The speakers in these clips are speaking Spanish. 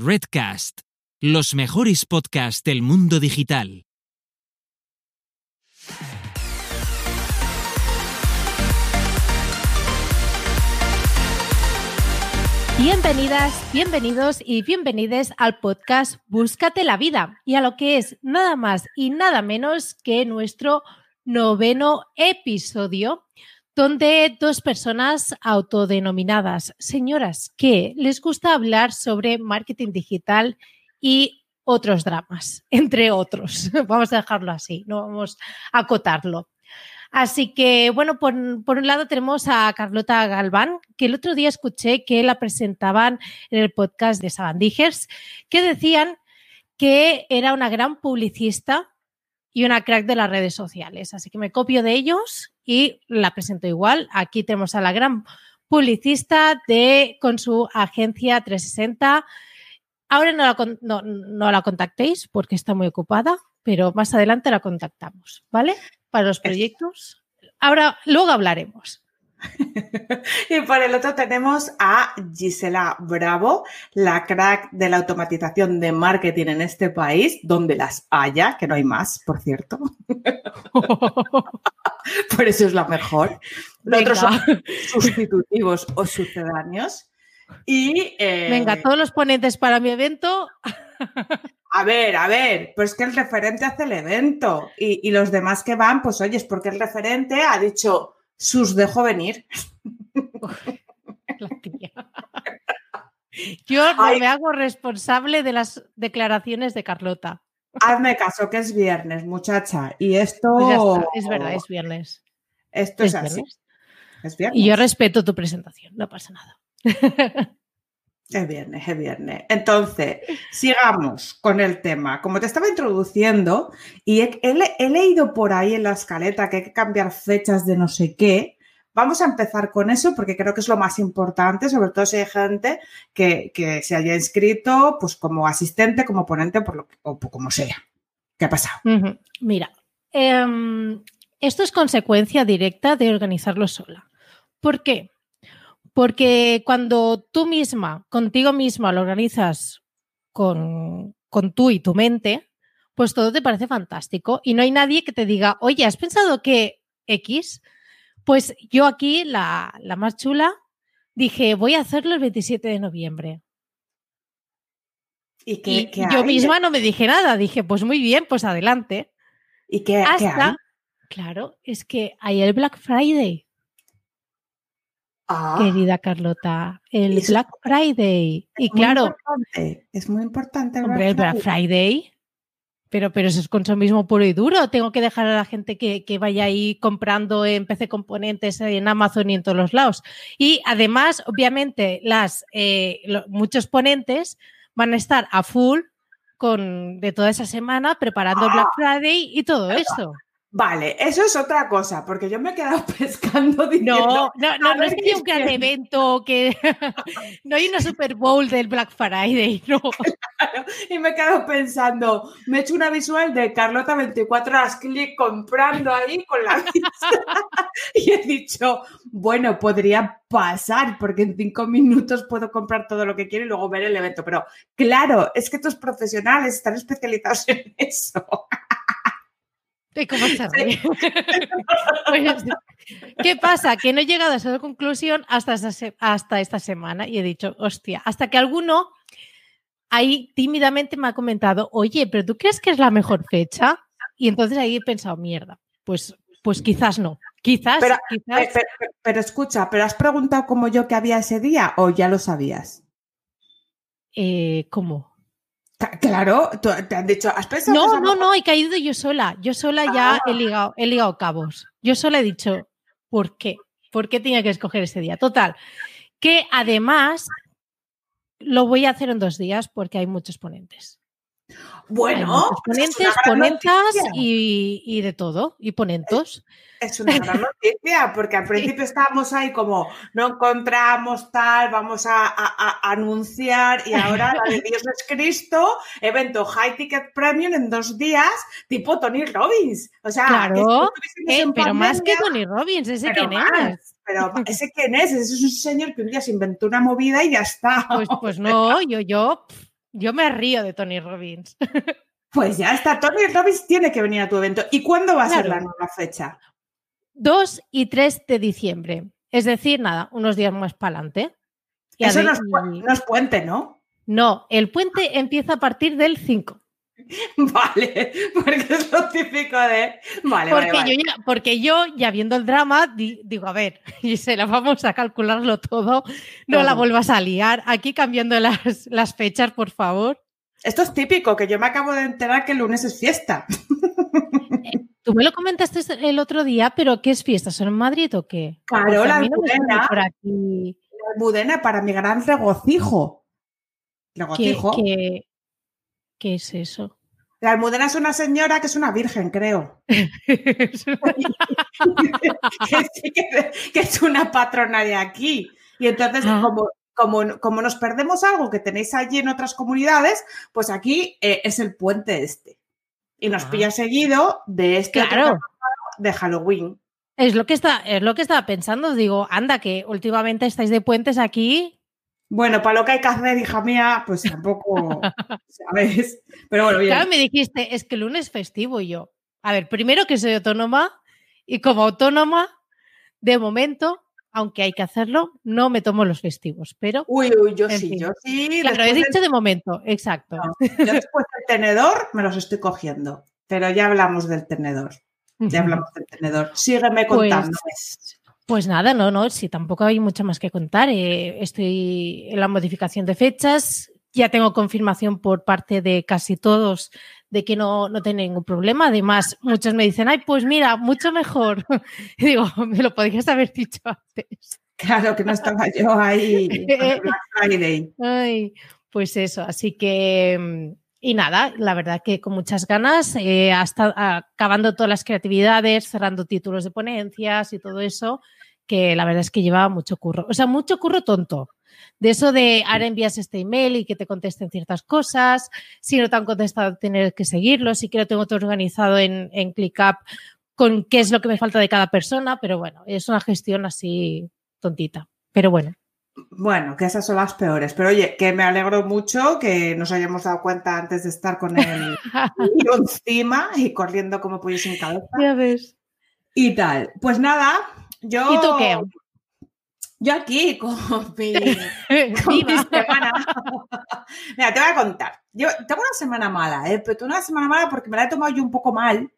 Redcast, los mejores podcasts del mundo digital. Bienvenidas, bienvenidos y bienvenides al podcast Búscate la vida y a lo que es nada más y nada menos que nuestro noveno episodio donde dos personas autodenominadas señoras que les gusta hablar sobre marketing digital y otros dramas, entre otros. Vamos a dejarlo así, no vamos a acotarlo. Así que, bueno, por, un lado tenemos a Carlota Galván, que el otro día escuché que la presentaban en el podcast de Sabandijers, que decían que era una gran publicista y una crack de las redes sociales. Así que me copio de ellos y la presento igual. Aquí tenemos a la gran publicista de con su agencia 360. Ahora no la, no, no la contactéis porque está muy ocupada, pero más adelante la contactamos, ¿vale? para los proyectos. Ahora, luego hablaremos. y por el otro tenemos a Gisela Bravo, la crack de la automatización de marketing en este país, donde las haya, que no hay más, por cierto. por eso es la mejor. Los otros son sustitutivos o sucedáneos. Y, eh, Venga, todos los ponentes para mi evento. A ver, a ver, pues que el referente hace el evento y, los demás que van, pues oye, es porque el referente ha dicho, sus dejo venir. Yo me hago responsable de las declaraciones de Carlota. Hazme caso, que es viernes, muchacha. Y esto. Pues es verdad, es viernes. Esto es, así. Es viernes. Y yo respeto tu presentación, no pasa nada. Es viernes, es viernes. Entonces, sigamos con el tema. Como te estaba introduciendo, y he, leído por ahí en la escaleta que hay que cambiar fechas de no sé qué, vamos a empezar con eso porque creo que es lo más importante, sobre todo si hay gente que, se haya inscrito pues, como asistente, como ponente, por lo o como sea. ¿Qué ha pasado? Mira, em, esto es consecuencia directa de organizarlo sola. ¿Por qué? Porque cuando tú misma, contigo misma, lo organizas con, con tú y tu mente, pues todo te parece fantástico y no hay nadie que te diga, oye, ¿has pensado que X? Pues yo aquí, la, la más chula, dije, voy a hacerlo el 27 de noviembre. Y, que, yo misma no me dije nada, dije, pues muy bien, pues adelante. ¿Y qué, Hasta, Claro, es que hay el Black Friday. Ah. querida Carlota, el Black Friday. Y claro, es muy importante. El hombre, el Black Friday. Pero, pero eso es consumismo puro y duro. Tengo que dejar a la gente que, vaya ahí comprando en PC Componentes, en Amazon y en todos los lados. Y además, obviamente, las, eh, muchos ponentes van a estar a full con, de toda esa semana preparando el Black ah. Friday y todo eso. Vale, eso es otra cosa, porque yo me he quedado pescando diciendo... No, no, no, no es que haya un gran evento, que no hay una Super Bowl del Black Friday, no. y me he quedado pensando, me he hecho una visual de Carlota 24 horas clic comprando ahí con la y he dicho, bueno, podría pasar, porque en cinco minutos puedo comprar todo lo que quiero y luego ver el evento. Pero claro, es que tus profesionales están especializados en eso. Cómo se ríe? Pues, ¿Qué pasa? Que no he llegado a esa conclusión hasta, hasta esta semana y he dicho, hostia, hasta que alguno ahí tímidamente me ha comentado, oye, pero ¿tú crees que es la mejor fecha? Y entonces ahí he pensado, mierda, pues, pues quizás no. Quizás, pero, quizás... Pero, escucha, ¿pero has preguntado como yo que había ese día o ya lo sabías? Eh, ¿Cómo? Claro, te han dicho, ¿has pensado? No, no, no, he caído yo sola. Yo sola ya he ah. ligado, he ligado cabos. Yo sola he dicho, ¿por qué? ¿Por qué tenía que escoger ese día? Total, que además lo voy a hacer en dos días porque hay muchos ponentes. Bueno, ponentes, ponentas y, y, de todo, y ponentos. Es una gran noticia, porque al principio estábamos ahí como, no encontramos tal, vamos a, anunciar, y ahora la de Dios es Cristo, evento High Ticket Premium en dos días, tipo Tony Robbins. O sea, claro, eh, pero más que Tony Robbins, ese quién es. Pero ese quién es, ese es un señor que un día se inventó una movida y ya está. Pues, pues no, yo, yo Yo me río de Tony Robbins. Pues ya está, Tony Robbins tiene que venir a tu evento. ¿Y cuándo va a ser la nueva fecha? 2 y 3 de diciembre. Es decir, nada, unos días más para adelante. Eso no es, no es puente, ¿no? No, el puente empieza a partir del 5. Vale, porque es lo típico de. Vale, porque, vale, Yo ya, porque yo, ya viendo el drama, digo, a ver, y se la vamos a calcularlo todo, no la vuelvas a liar. Aquí cambiando las, las, fechas, por favor. Esto es típico, que yo me acabo de enterar que el lunes es fiesta. Eh, tú me lo comentaste el otro día, pero ¿qué es fiesta? ¿Son en Madrid o qué? Claro, la almudena, por aquí. la almudena para mi gran regocijo. Regocijo. ¿Qué, qué, qué es eso? La almudena es una señora que es una virgen, creo. que, es una patrona de aquí. Y entonces, ah. como, como, como, nos perdemos algo que tenéis allí en otras comunidades, pues aquí eh, es el puente este. Y nos ah. pilla seguido de este claro. de Halloween. Es lo, que está, es lo que estaba pensando. Digo, anda, que últimamente estáis de puentes aquí bueno, para lo que hay que hacer, hija mía, pues tampoco, ¿sabes? Pero bueno, bien. Claro, me dijiste, es que el lunes festivo y yo. A ver, primero que soy autónoma y como autónoma, de momento, aunque hay que hacerlo, no me tomo los festivos, pero... Uy, uy, yo sí, fin. yo sí. Claro, he dicho del... de momento, exacto. No, yo después del tenedor me los estoy cogiendo, pero ya hablamos del tenedor. Ya hablamos del tenedor. Sígueme contando. Pues, pues nada, no, no, sí, tampoco hay mucho más que contar. Eh, estoy en la modificación de fechas, ya tengo confirmación por parte de casi todos de que no, no tiene ningún problema. Además, muchos me dicen, ay, pues mira, mucho mejor. Y digo, me lo podrías haber dicho antes. Claro que no estaba yo ahí. Friday. Ay, pues eso, así que y nada, la verdad que con muchas ganas, eh, hasta acabando todas las creatividades, cerrando títulos de ponencias y todo eso, que la verdad es que llevaba mucho curro. O sea, mucho curro tonto. De eso de ahora envías este email y que te contesten ciertas cosas, si no te han contestado, tener que seguirlo, si que lo tengo todo organizado en, en ClickUp con qué es lo que me falta de cada persona, pero bueno, es una gestión así tontita. Pero bueno. Bueno, que esas son las peores. Pero oye, que me alegro mucho que nos hayamos dado cuenta antes de estar con el encima y corriendo como pollo sin cabeza. Ya ves. Y tal. Pues nada, yo. ¿Y tú qué? Yo aquí con mi, con mi semana. Mira, te voy a contar. Yo tengo una semana mala, ¿eh? pero tengo una semana mala porque me la he tomado yo un poco mal.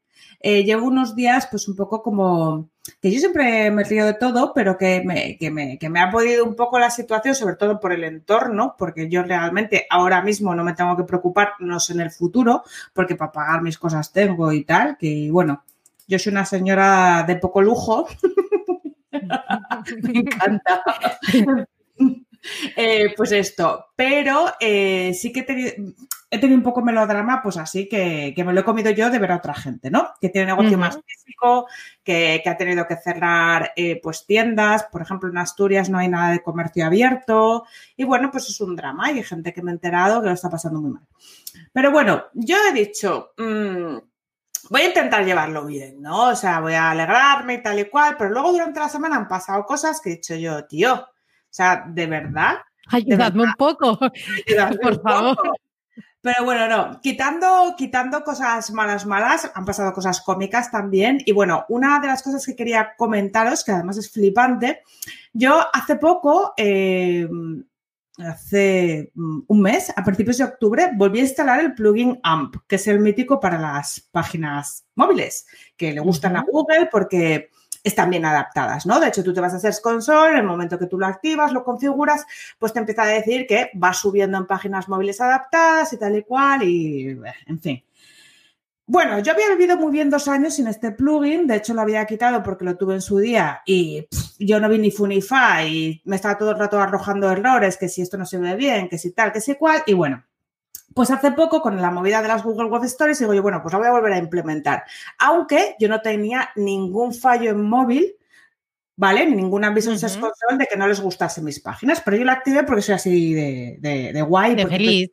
Eh, llevo unos días, pues un poco como que yo siempre me río de todo, pero que me, que, me, que me ha podido un poco la situación, sobre todo por el entorno, porque yo realmente ahora mismo no me tengo que preocupar, no sé en el futuro, porque para pagar mis cosas tengo y tal, que bueno, yo soy una señora de poco lujo. me encanta. Eh, pues esto, pero eh, sí que he tenido, he tenido, un poco melodrama, pues así que, que, me lo he comido yo de ver a otra gente, ¿no? Que tiene negocio uh -huh. más físico, que, que, ha tenido que cerrar eh, pues tiendas, por ejemplo en Asturias no hay nada de comercio abierto y bueno, pues es un drama hay gente que me ha enterado que lo está pasando muy mal. Pero bueno, yo he dicho... Mmm, voy a intentar llevarlo bien, ¿no? O sea, voy a alegrarme y tal y cual, pero luego durante la semana han pasado cosas que he dicho yo, tío, o sea, de verdad. Ayudadme un poco, Ayudadme por un favor. Poco. Pero bueno, no, quitando, quitando cosas malas, malas, han pasado cosas cómicas también. Y bueno, una de las cosas que quería comentaros, que además es flipante, yo hace poco, eh, hace mm, un mes, a principios de octubre, volví a instalar el plugin AMP, que es el mítico para las páginas móviles, que le gustan a Google porque están bien adaptadas, ¿no? De hecho, tú te vas a Search Console, en el momento que tú lo activas, lo configuras, pues te empieza a decir que va subiendo en páginas móviles adaptadas y tal y cual, y en fin. Bueno, yo había vivido muy bien dos años sin este plugin, de hecho lo había quitado porque lo tuve en su día y pff, yo no vi ni fu ni fa y me estaba todo el rato arrojando errores, que si esto no se ve bien, que si tal, que si cual, y bueno, pues hace poco, con la movida de las Google Web Stories, digo yo, bueno, pues la voy a volver a implementar. Aunque yo no tenía ningún fallo en móvil, ¿vale? Ninguna Business uh -huh. De que no les gustase mis páginas, pero yo la activé porque soy así de, de, de guay. De feliz.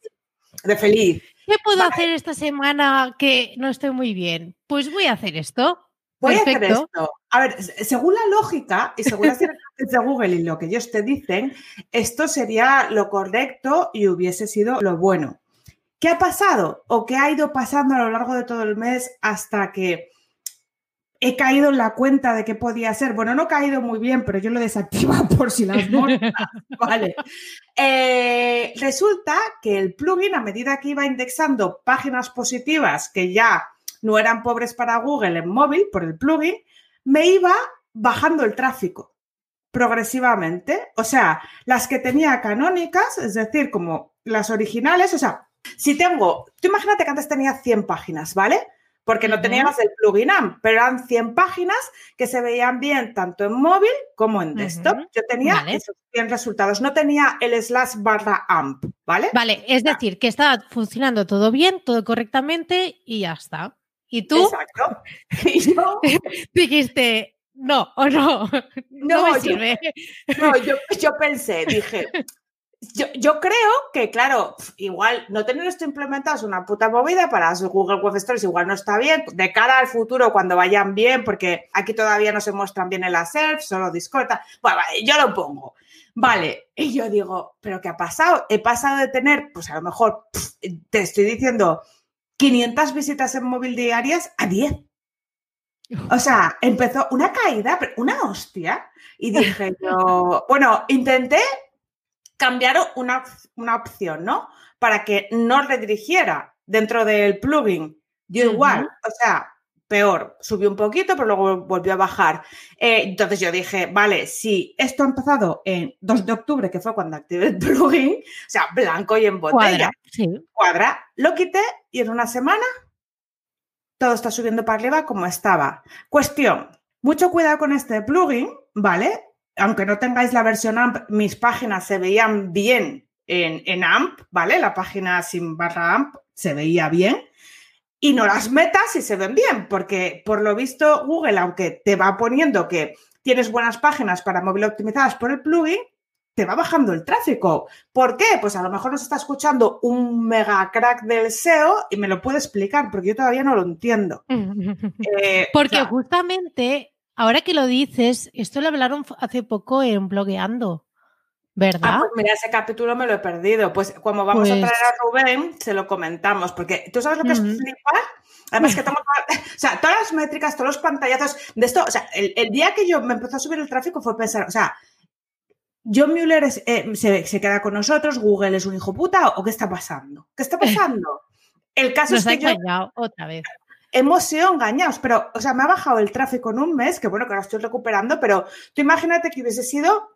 De feliz. ¿Qué puedo vale. hacer esta semana que no estoy muy bien? Pues voy a hacer esto. Voy Perfecto. a hacer esto. A ver, según la lógica y según las directrices de Google y lo que ellos te dicen, esto sería lo correcto y hubiese sido lo bueno. ¿Qué ha pasado o qué ha ido pasando a lo largo de todo el mes hasta que he caído en la cuenta de que podía ser? Bueno, no he caído muy bien, pero yo lo desactivado por si las montas. vale. Eh, resulta que el plugin, a medida que iba indexando páginas positivas que ya no eran pobres para Google en móvil por el plugin, me iba bajando el tráfico progresivamente. O sea, las que tenía canónicas, es decir, como las originales, o sea, si tengo, tú imagínate que antes tenía 100 páginas, ¿vale? Porque no teníamos el plugin AMP, pero eran 100 páginas que se veían bien tanto en móvil como en desktop. Yo tenía esos 100 resultados, no tenía el slash barra AMP, ¿vale? Vale, es decir, que estaba funcionando todo bien, todo correctamente y ya está. Y tú Exacto. Y yo, dijiste, no, o no, no, me sirve. no yo, yo pensé, dije, yo, creo que, claro, igual no tener esto implementado es una puta movida para Google Web Stories, igual no está bien. De cara al futuro, cuando vayan bien, porque aquí todavía no se muestran bien en la self, solo Discord. Bueno, vale, yo lo pongo. Vale, y yo digo, ¿pero qué ha pasado? He pasado de tener, pues a lo mejor, te estoy diciendo, 500 visitas en móvil diarias a 10. O sea, empezó una caída, una hostia. Y dije yo, bueno, intenté cambiar una, una opción, ¿no? Para que no redirigiera dentro del plugin. Yo igual, o sea, peor, subió un poquito, pero luego volvió a bajar. Eh, entonces yo dije, vale, si esto ha empezado en 2 de octubre, que fue cuando activé el plugin, o sea, blanco y en botella, cuadra, cuadra lo quité y en una semana todo está subiendo para arriba como estaba. Cuestión, mucho cuidado con este plugin, ¿vale? Aunque no tengáis la versión AMP, mis páginas se veían bien en, AMP, ¿vale? La página sin barra AMP se veía bien. Y no las metas y se ven bien, porque por lo visto Google, aunque te va poniendo que tienes buenas páginas para móvil optimizadas por el plugin, te va bajando el tráfico. ¿Por qué? Pues a lo mejor nos está escuchando un mega crack del SEO y me lo puede explicar, porque yo todavía no lo entiendo. Eh, porque justamente Ahora que lo dices, esto lo hablaron hace poco en blogueando, ¿verdad? Ah, pues mira, ese capítulo me lo he perdido. Pues como vamos a traer a pues Rubén, se lo comentamos, porque tú sabes lo que es flipar. Además que tomo, o sea, todas las métricas, todos los pantallazos de esto, o sea, el, día que yo me empezó a subir el tráfico fue pensar, o sea, John Mueller eh, se, queda con nosotros, Google es un hijo puta, o qué está pasando? ¿Qué está pasando? El caso es que yo, otra vez hemos sido engañados, pero, o sea, me ha bajado el tráfico en un mes, que bueno, que ahora estoy recuperando, pero tú imagínate que hubiese sido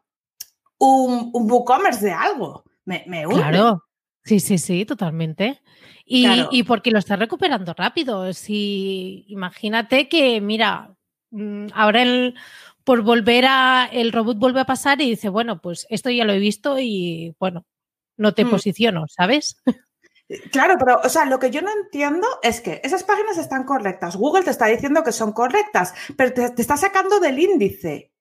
un, un WooCommerce de algo. Me, me Claro, sí, sí, sí, totalmente. Y, y, porque lo estás recuperando rápido. Si imagínate que, mira, mm, ahora el, por volver a, el robot vuelve a pasar y dice, bueno, pues esto ya lo he visto y bueno, no te mm. posiciono, ¿sabes? Claro, pero, o sea, lo que yo no entiendo es que esas páginas están correctas. Google te está diciendo que son correctas, pero te, está sacando del índice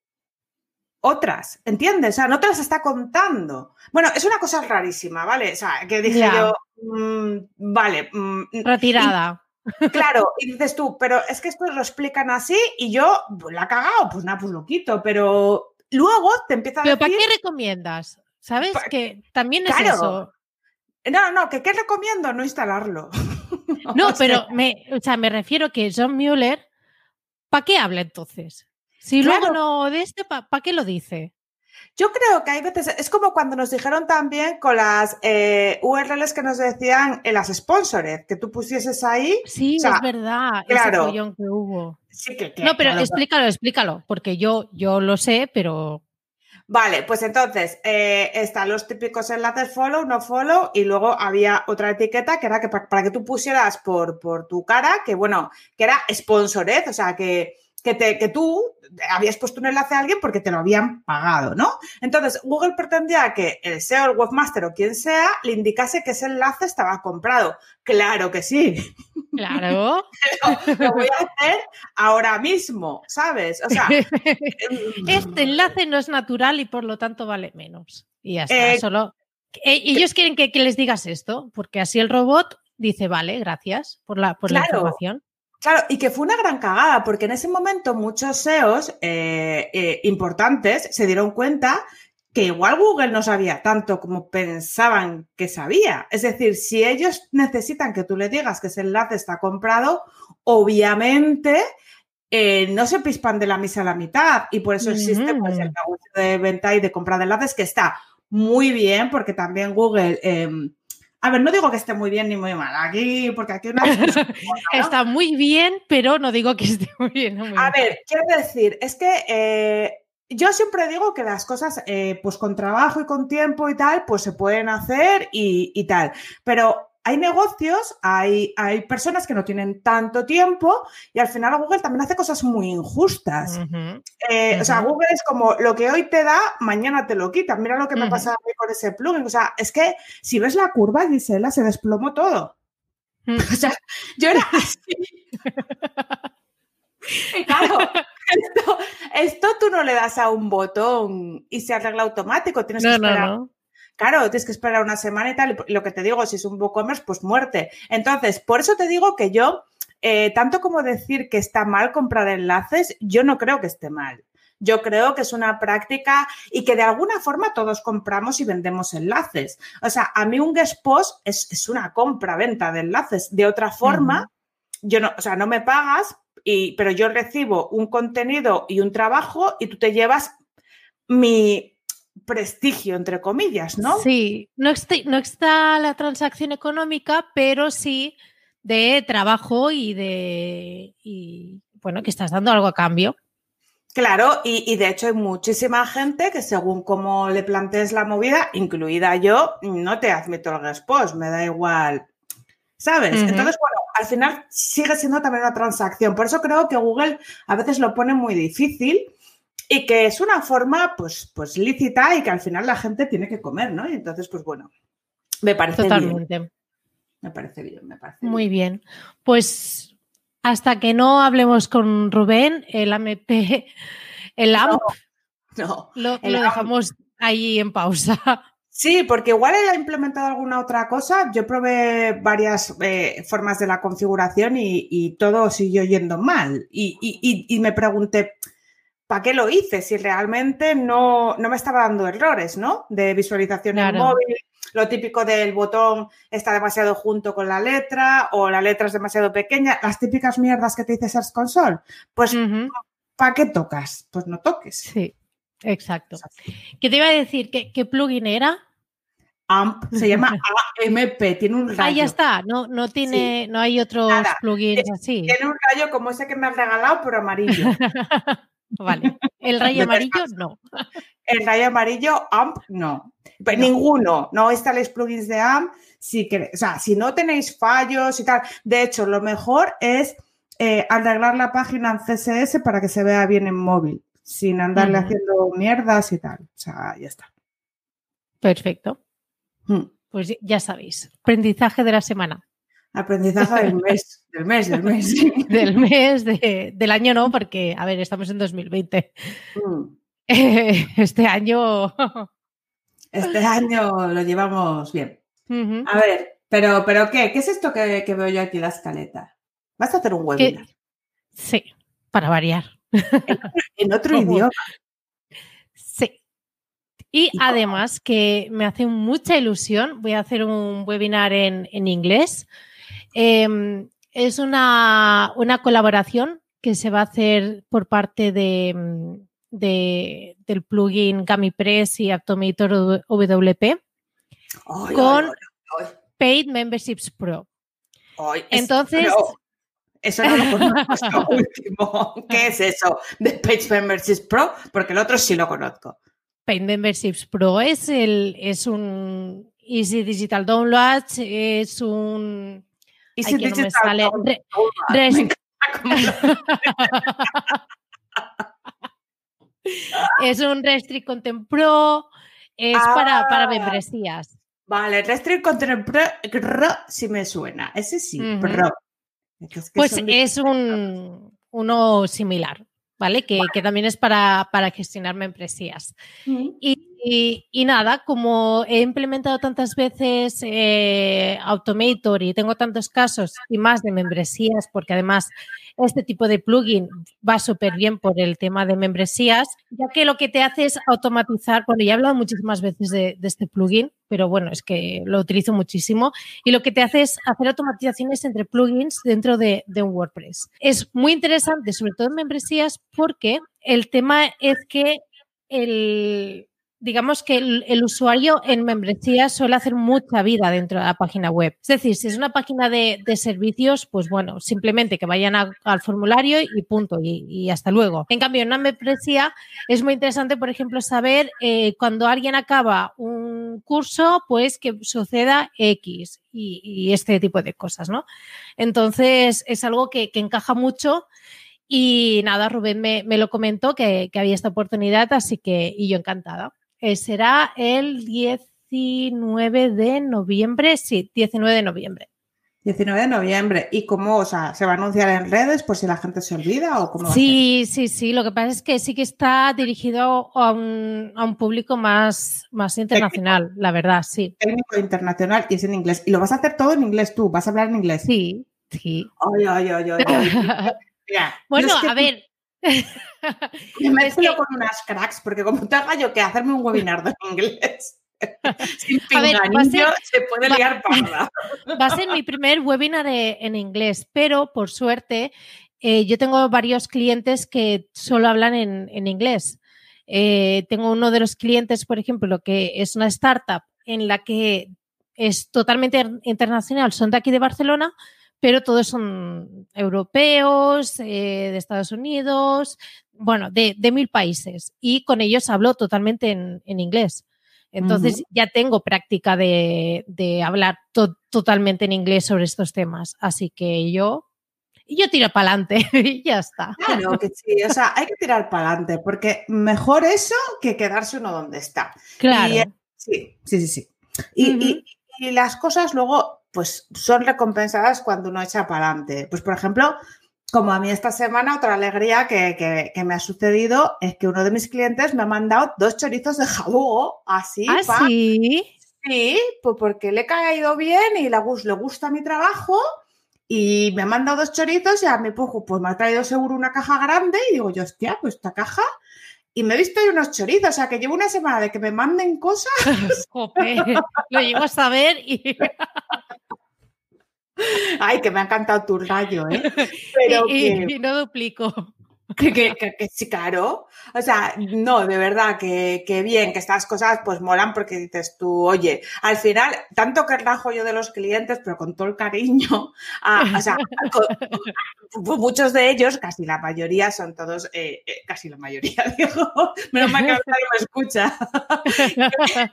otras, ¿entiendes? O sea, no te las está contando. Bueno, es una cosa rarísima, ¿vale? O sea, que dije yo, mm, vale. Mm, Retirada. claro, y dices tú, pero es que esto lo explican así y yo, pues la ha cagado, pues nada, pues lo quito, pero luego te empieza a ¿Pero ¿para qué recomiendas? ¿Sabes? que también es eso. No, no, que ¿qué recomiendo? No instalarlo. no, pero me, o sea, me refiero que John Mueller, ¿para qué habla entonces? Si luego no de este, ¿para qué lo dice? Yo creo que hay veces, es como cuando nos dijeron también con las eh, URLs que nos decían en las sponsored, que tú pusieses ahí. Sí, es verdad, claro, ese que hubo. Sí, que, no, pero explícalo, explícalo, porque yo, yo lo sé, pero Vale, pues entonces eh, están los típicos enlaces follow, no follow, y luego había otra etiqueta que era que para, que tú pusieras por, por, tu cara, que bueno, que era sponsored, o sea, que, que, te, que tú habías puesto un enlace a alguien porque te lo habían pagado, ¿no? Entonces, Google pretendía que el SEO, el webmaster o quien sea, le indicase que ese enlace estaba comprado. Claro que sí. Claro. lo, voy a hacer ahora mismo, ¿sabes? O sea, este enlace no es natural y por lo tanto vale menos. Y ya está. Eh, solo. Eh, ellos quieren que, les digas esto, porque así el robot dice, vale, gracias por la, por la información. Claro, y que fue una gran cagada, porque en ese momento muchos SEOs eh, importantes se dieron cuenta que igual Google no sabía tanto como pensaban que sabía. Es decir, si ellos necesitan que tú le digas que ese enlace está comprado, obviamente eh, no se pispan de la misa a la mitad y por eso existe pues, el negocio de venta y de compra de enlaces que está muy bien porque también Google... Em, a ver, no digo que esté muy bien ni muy mal aquí, porque aquí una... Está muy bien, pero no digo que esté muy bien. a ver, quiero decir, es que eh, yo siempre digo que las cosas, eh, pues con trabajo y con tiempo y tal, pues se pueden hacer y, tal. Pero hay negocios, hay, hay, personas que no tienen tanto tiempo y al final Google también hace cosas muy injustas. Eh, o sea, Google es como lo que hoy te da, mañana te lo quita. Mira lo que me pasa a mí con ese plugin. O sea, es que si ves la curva, Gisela, se desplomó todo. O sea, yo era así. claro, esto, tú no le das a un botón y se arregla automático, tienes que esperar. Claro, tienes que esperar una semana y tal. Y lo que te digo, si es un WooCommerce, pues muerte. Entonces, por eso te digo que yo, eh, tanto como decir que está mal comprar enlaces, yo no creo que esté mal. Yo creo que es una práctica y que de alguna forma todos compramos y vendemos enlaces. O sea, a mí un guest post es, una compra-venta de enlaces. De otra forma, yo no, o sea, no me pagas, pero yo recibo un contenido y un trabajo y tú te llevas mi prestigio, entre comillas, ¿no? Sí, no, no está la transacción económica, pero sí de trabajo y de, bueno, que estás dando algo a cambio. Claro, y, de hecho hay muchísima gente que según cómo le plantees la movida, incluida yo, no te admito el post, me da igual ¿Sabes? Entonces, bueno, al final sigue siendo también una transacción. Por eso creo que Google a veces lo pone muy difícil y que es una forma, pues, pues lícita y que al final la gente tiene que comer, ¿no? Y entonces, pues bueno, me parece Totalmente. bien. Me parece bien, me parece Muy bien. Pues hasta que no hablemos con Rubén, el AMP, el AMP, no, lo, lo dejamos ahí en pausa. Sí, porque igual él ha implementado alguna otra cosa. Yo probé varias eh, formas de la configuración y, todo siguió yendo mal. Y, me pregunté, ¿para qué lo hice? Si realmente no, me estaba dando errores, ¿no? De visualización en móvil, lo típico del botón está demasiado junto con la letra o la letra es demasiado pequeña, las típicas mierdas que te dice Search Console. Pues, ¿para qué tocas? Pues no toques. Sí, exacto. ¿Qué te iba a decir? qué plugin era? AMP, se llama AMP, tiene un rayo. Ah, ya está, no, no tiene, no hay otros plugins así. Tiene un rayo como ese que me has regalado, pero amarillo. vale. El rayo amarillo, no. El rayo amarillo, AMP, no. Pues ninguno, no instaléis plugins de AMP. Si o sea, si no tenéis fallos y tal. De hecho, lo mejor es eh, arreglar la página en CSS para que se vea bien en móvil, sin andarle haciendo mierdas y tal. O sea, ya está. Perfecto. Hmm. Pues ya sabéis, aprendizaje de la semana. Aprendizaje del mes, del mes, del mes. del mes, del año no, porque, a ver, estamos en 2020. Hmm. Este año... Este año lo llevamos bien. A ver, pero, pero ¿qué? ¿Qué es esto que, veo yo aquí en la escaleta? ¿Vas a hacer un webinar? Sí, para variar. en otro idioma. Y además que me hace mucha ilusión, voy a hacer un webinar en, inglés. Em, es una, colaboración que se va a hacer por parte de, del plugin GamiPress y Automator WP con Paid Memberships Pro. Entonces... Eso no lo conozco último. ¿Qué es eso de Paid Memberships Pro? Porque el otro sí lo conozco. Paint Memberships Pro es, el, es un Easy Digital Download, es un... Es un Restrict Content Pro, es para, para ah. membresías. Vale, Restrict Content Pro, sí me suena, ese sí, Pro. pues es un, uno similar. ¿vale? Que, también es para, gestionar membresías. Y Y, nada, como he implementado tantas veces eh, Automator y tengo tantos casos y más de membresías, porque además este tipo de plugin va súper bien por el tema de membresías, ya que lo que te hace es automatizar, bueno, ya he hablado muchísimas veces de, este plugin, pero bueno, es que lo utilizo muchísimo, y lo que te hace es hacer automatizaciones entre plugins dentro de, de un WordPress. Es muy interesante, sobre todo en membresías, porque el tema es que el, digamos que el, usuario en membresía suele hacer mucha vida dentro de la página web. Es decir, si es una página de, servicios, pues bueno, simplemente que vayan al formulario y punto, y, hasta luego. En cambio, en una membresía es muy interesante, por ejemplo, saber eh, cuando alguien acaba un curso, pues que suceda X y, este tipo de cosas, ¿no? Entonces, es algo que, encaja mucho. Y nada, Rubén me, lo comentó que, que, había esta oportunidad, así que, y yo encantada. Eh, será el 19 de noviembre, sí, 19 de noviembre. 19 de noviembre. ¿Y cómo, o sea, se va a anunciar en redes por si la gente se olvida o cómo? Sí, sí, sí. Lo que pasa es que sí que está dirigido a un, público más, más internacional, la verdad, sí. Técnico internacional y es en inglés. ¿Y lo vas a hacer todo en inglés tú? ¿Vas a hablar en inglés? Sí, sí. Ay, ay, ay. bueno, a ver, me mezclo con unas cracks, porque como tenga yo que hacerme un webinar de inglés. Sin se puede liar parda. Va a ser mi primer webinar en inglés, pero por suerte eh, yo tengo varios clientes que solo hablan en, inglés. Eh, tengo uno de los clientes, por ejemplo, que es una startup en la que es totalmente internacional, son de aquí de Barcelona, pero todos son europeos, eh, de Estados Unidos, bueno, de, mil países. Y con ellos hablo totalmente en, inglés. Entonces ya tengo práctica de, hablar totalmente en inglés sobre estos temas. Así que yo, yo tiro para adelante y ya está. Claro que sí, o sea, hay que tirar para adelante porque mejor eso que quedarse uno donde está. Claro. sí, sí, sí, sí. y, las cosas luego pues son recompensadas cuando uno echa para adelante. Pues, por ejemplo, como a mí esta semana, otra alegría que, me ha sucedido es que uno de mis clientes me ha mandado dos chorizos de jabú, así. ¿Ah, sí? Sí, pues porque le he caído bien y le, le gusta mi trabajo y me ha mandado dos chorizos y a mí pues, pues, me ha traído seguro una caja grande y digo yo, hostia, pues esta caja y me he visto ahí unos chorizos, o sea que llevo una semana de que me manden cosas. lo llevo a saber y... Ay, que me ha encantado tu rayo, ¿eh? Pero y, no duplico. Que, que, sí, claro. O sea, no, de verdad, que, bien, que estas cosas pues molan porque dices tú, oye, al final, tanto que rajo yo de los clientes, pero con todo el cariño, o sea, muchos de ellos, casi la mayoría, son todos, eh, eh, casi la mayoría, digo, menos mal que no me escucha,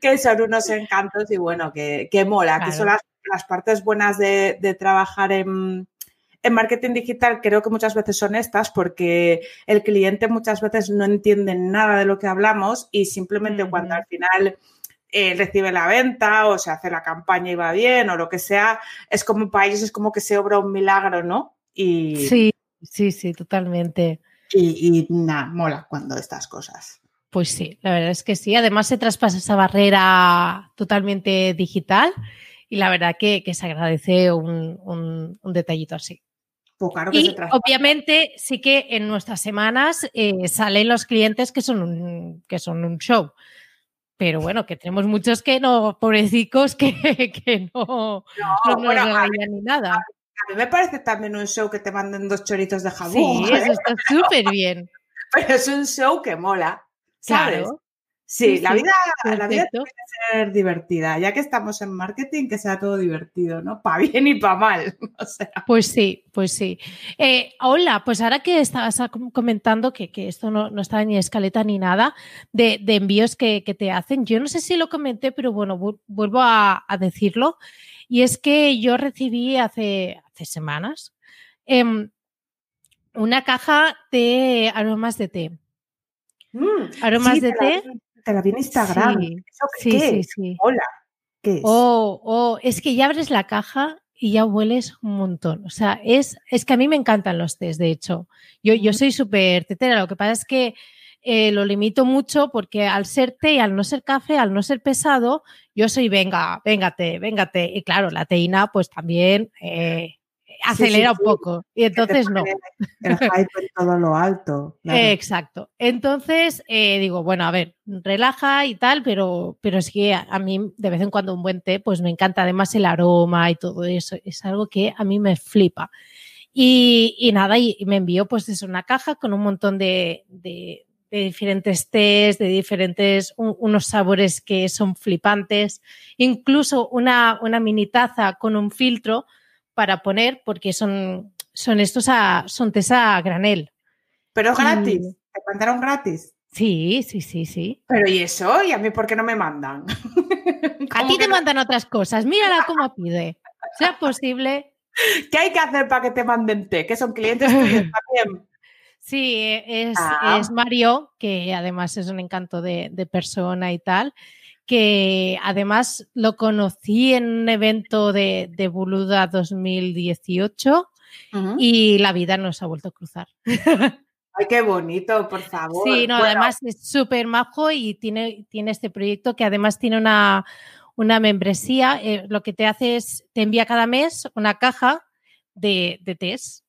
que, son unos encantos y bueno, que, mola, que son las las partes buenas de, trabajar en, marketing digital creo que muchas veces son estas porque el cliente muchas veces no entiende nada de lo que hablamos y simplemente cuando al final eh, recibe la venta o se hace la campaña y va bien o lo que sea, es como para ellos es como que se obra un milagro, ¿no? Y, sí, sí, sí, totalmente. Y, y nada, mola cuando estas cosas. Pues sí, la verdad es que sí. Además se traspasa esa barrera totalmente digital y la verdad que, se agradece un, detallito así. Pues y obviamente sí que en nuestras semanas eh, salen los clientes que son un, que son un show. Pero bueno, que tenemos muchos que no, pobrecicos, que, que no, no, no, ni nada. A mí me parece también un show que te manden dos choritos de jabón. Sí, eso está súper bien. Pero es un show que mola, ¿sabes? Sí, la vida, la vida tiene que ser divertida. Ya que estamos en marketing, que sea todo divertido, ¿no? Para bien y para mal. Pues sí, pues sí. Eh, hola, pues ahora que estabas comentando que, esto no, no, está ni escaleta ni nada de, envíos que, te hacen, yo no sé si lo comenté, pero bueno, vuelvo a, decirlo. Y es que yo recibí hace, hace semanas em, una caja de aromas de té. Mm, aromas de té te la vi en Instagram. Sí, sí, sí, Hola. ¿Qué es? Oh, oh, es que ya abres la caja y ya hueles un montón. O sea, es, es que a mí me encantan los tés, de hecho. Yo, yo soy súper tetera. Lo que pasa es que eh, lo limito mucho porque al ser té y al no ser café, al no ser pesado, yo soy venga, véngate, véngate. Y claro, la teína pues también eh, acelera un poco. Y entonces no. El hype en todo lo alto. Exacto. Entonces eh, digo, bueno, a ver, relaja y tal, pero, pero sí que a, mí de vez en cuando un buen té, pues me encanta además el aroma y todo eso. Es algo que a mí me flipa. Y, nada, y, me envió pues es una caja con un montón de, de, diferentes tés, de diferentes, unos sabores que son flipantes, incluso una, una mini taza con un filtro para poner, porque son, son estos a, son tés a granel. Pero gratis, te mandaron gratis. Sí, sí, sí, sí. Pero ¿y eso? ¿Y a mí por qué no me mandan? a ti te mandan otras cosas. Mírala cómo pide. Sea posible. ¿Qué hay que hacer para que te manden té? Que son clientes tuyos también. Sí, es, ah. es, Mario, que además es un encanto de, de persona y tal que además lo conocí en un evento de, de Buluda 2018 y la vida nos ha vuelto a cruzar. Ay, qué bonito, por favor. Sí, no, además es súper majo y tiene, tiene este proyecto que además tiene una, una membresía. Eh, lo que te hace es, te envía cada mes una caja de, de test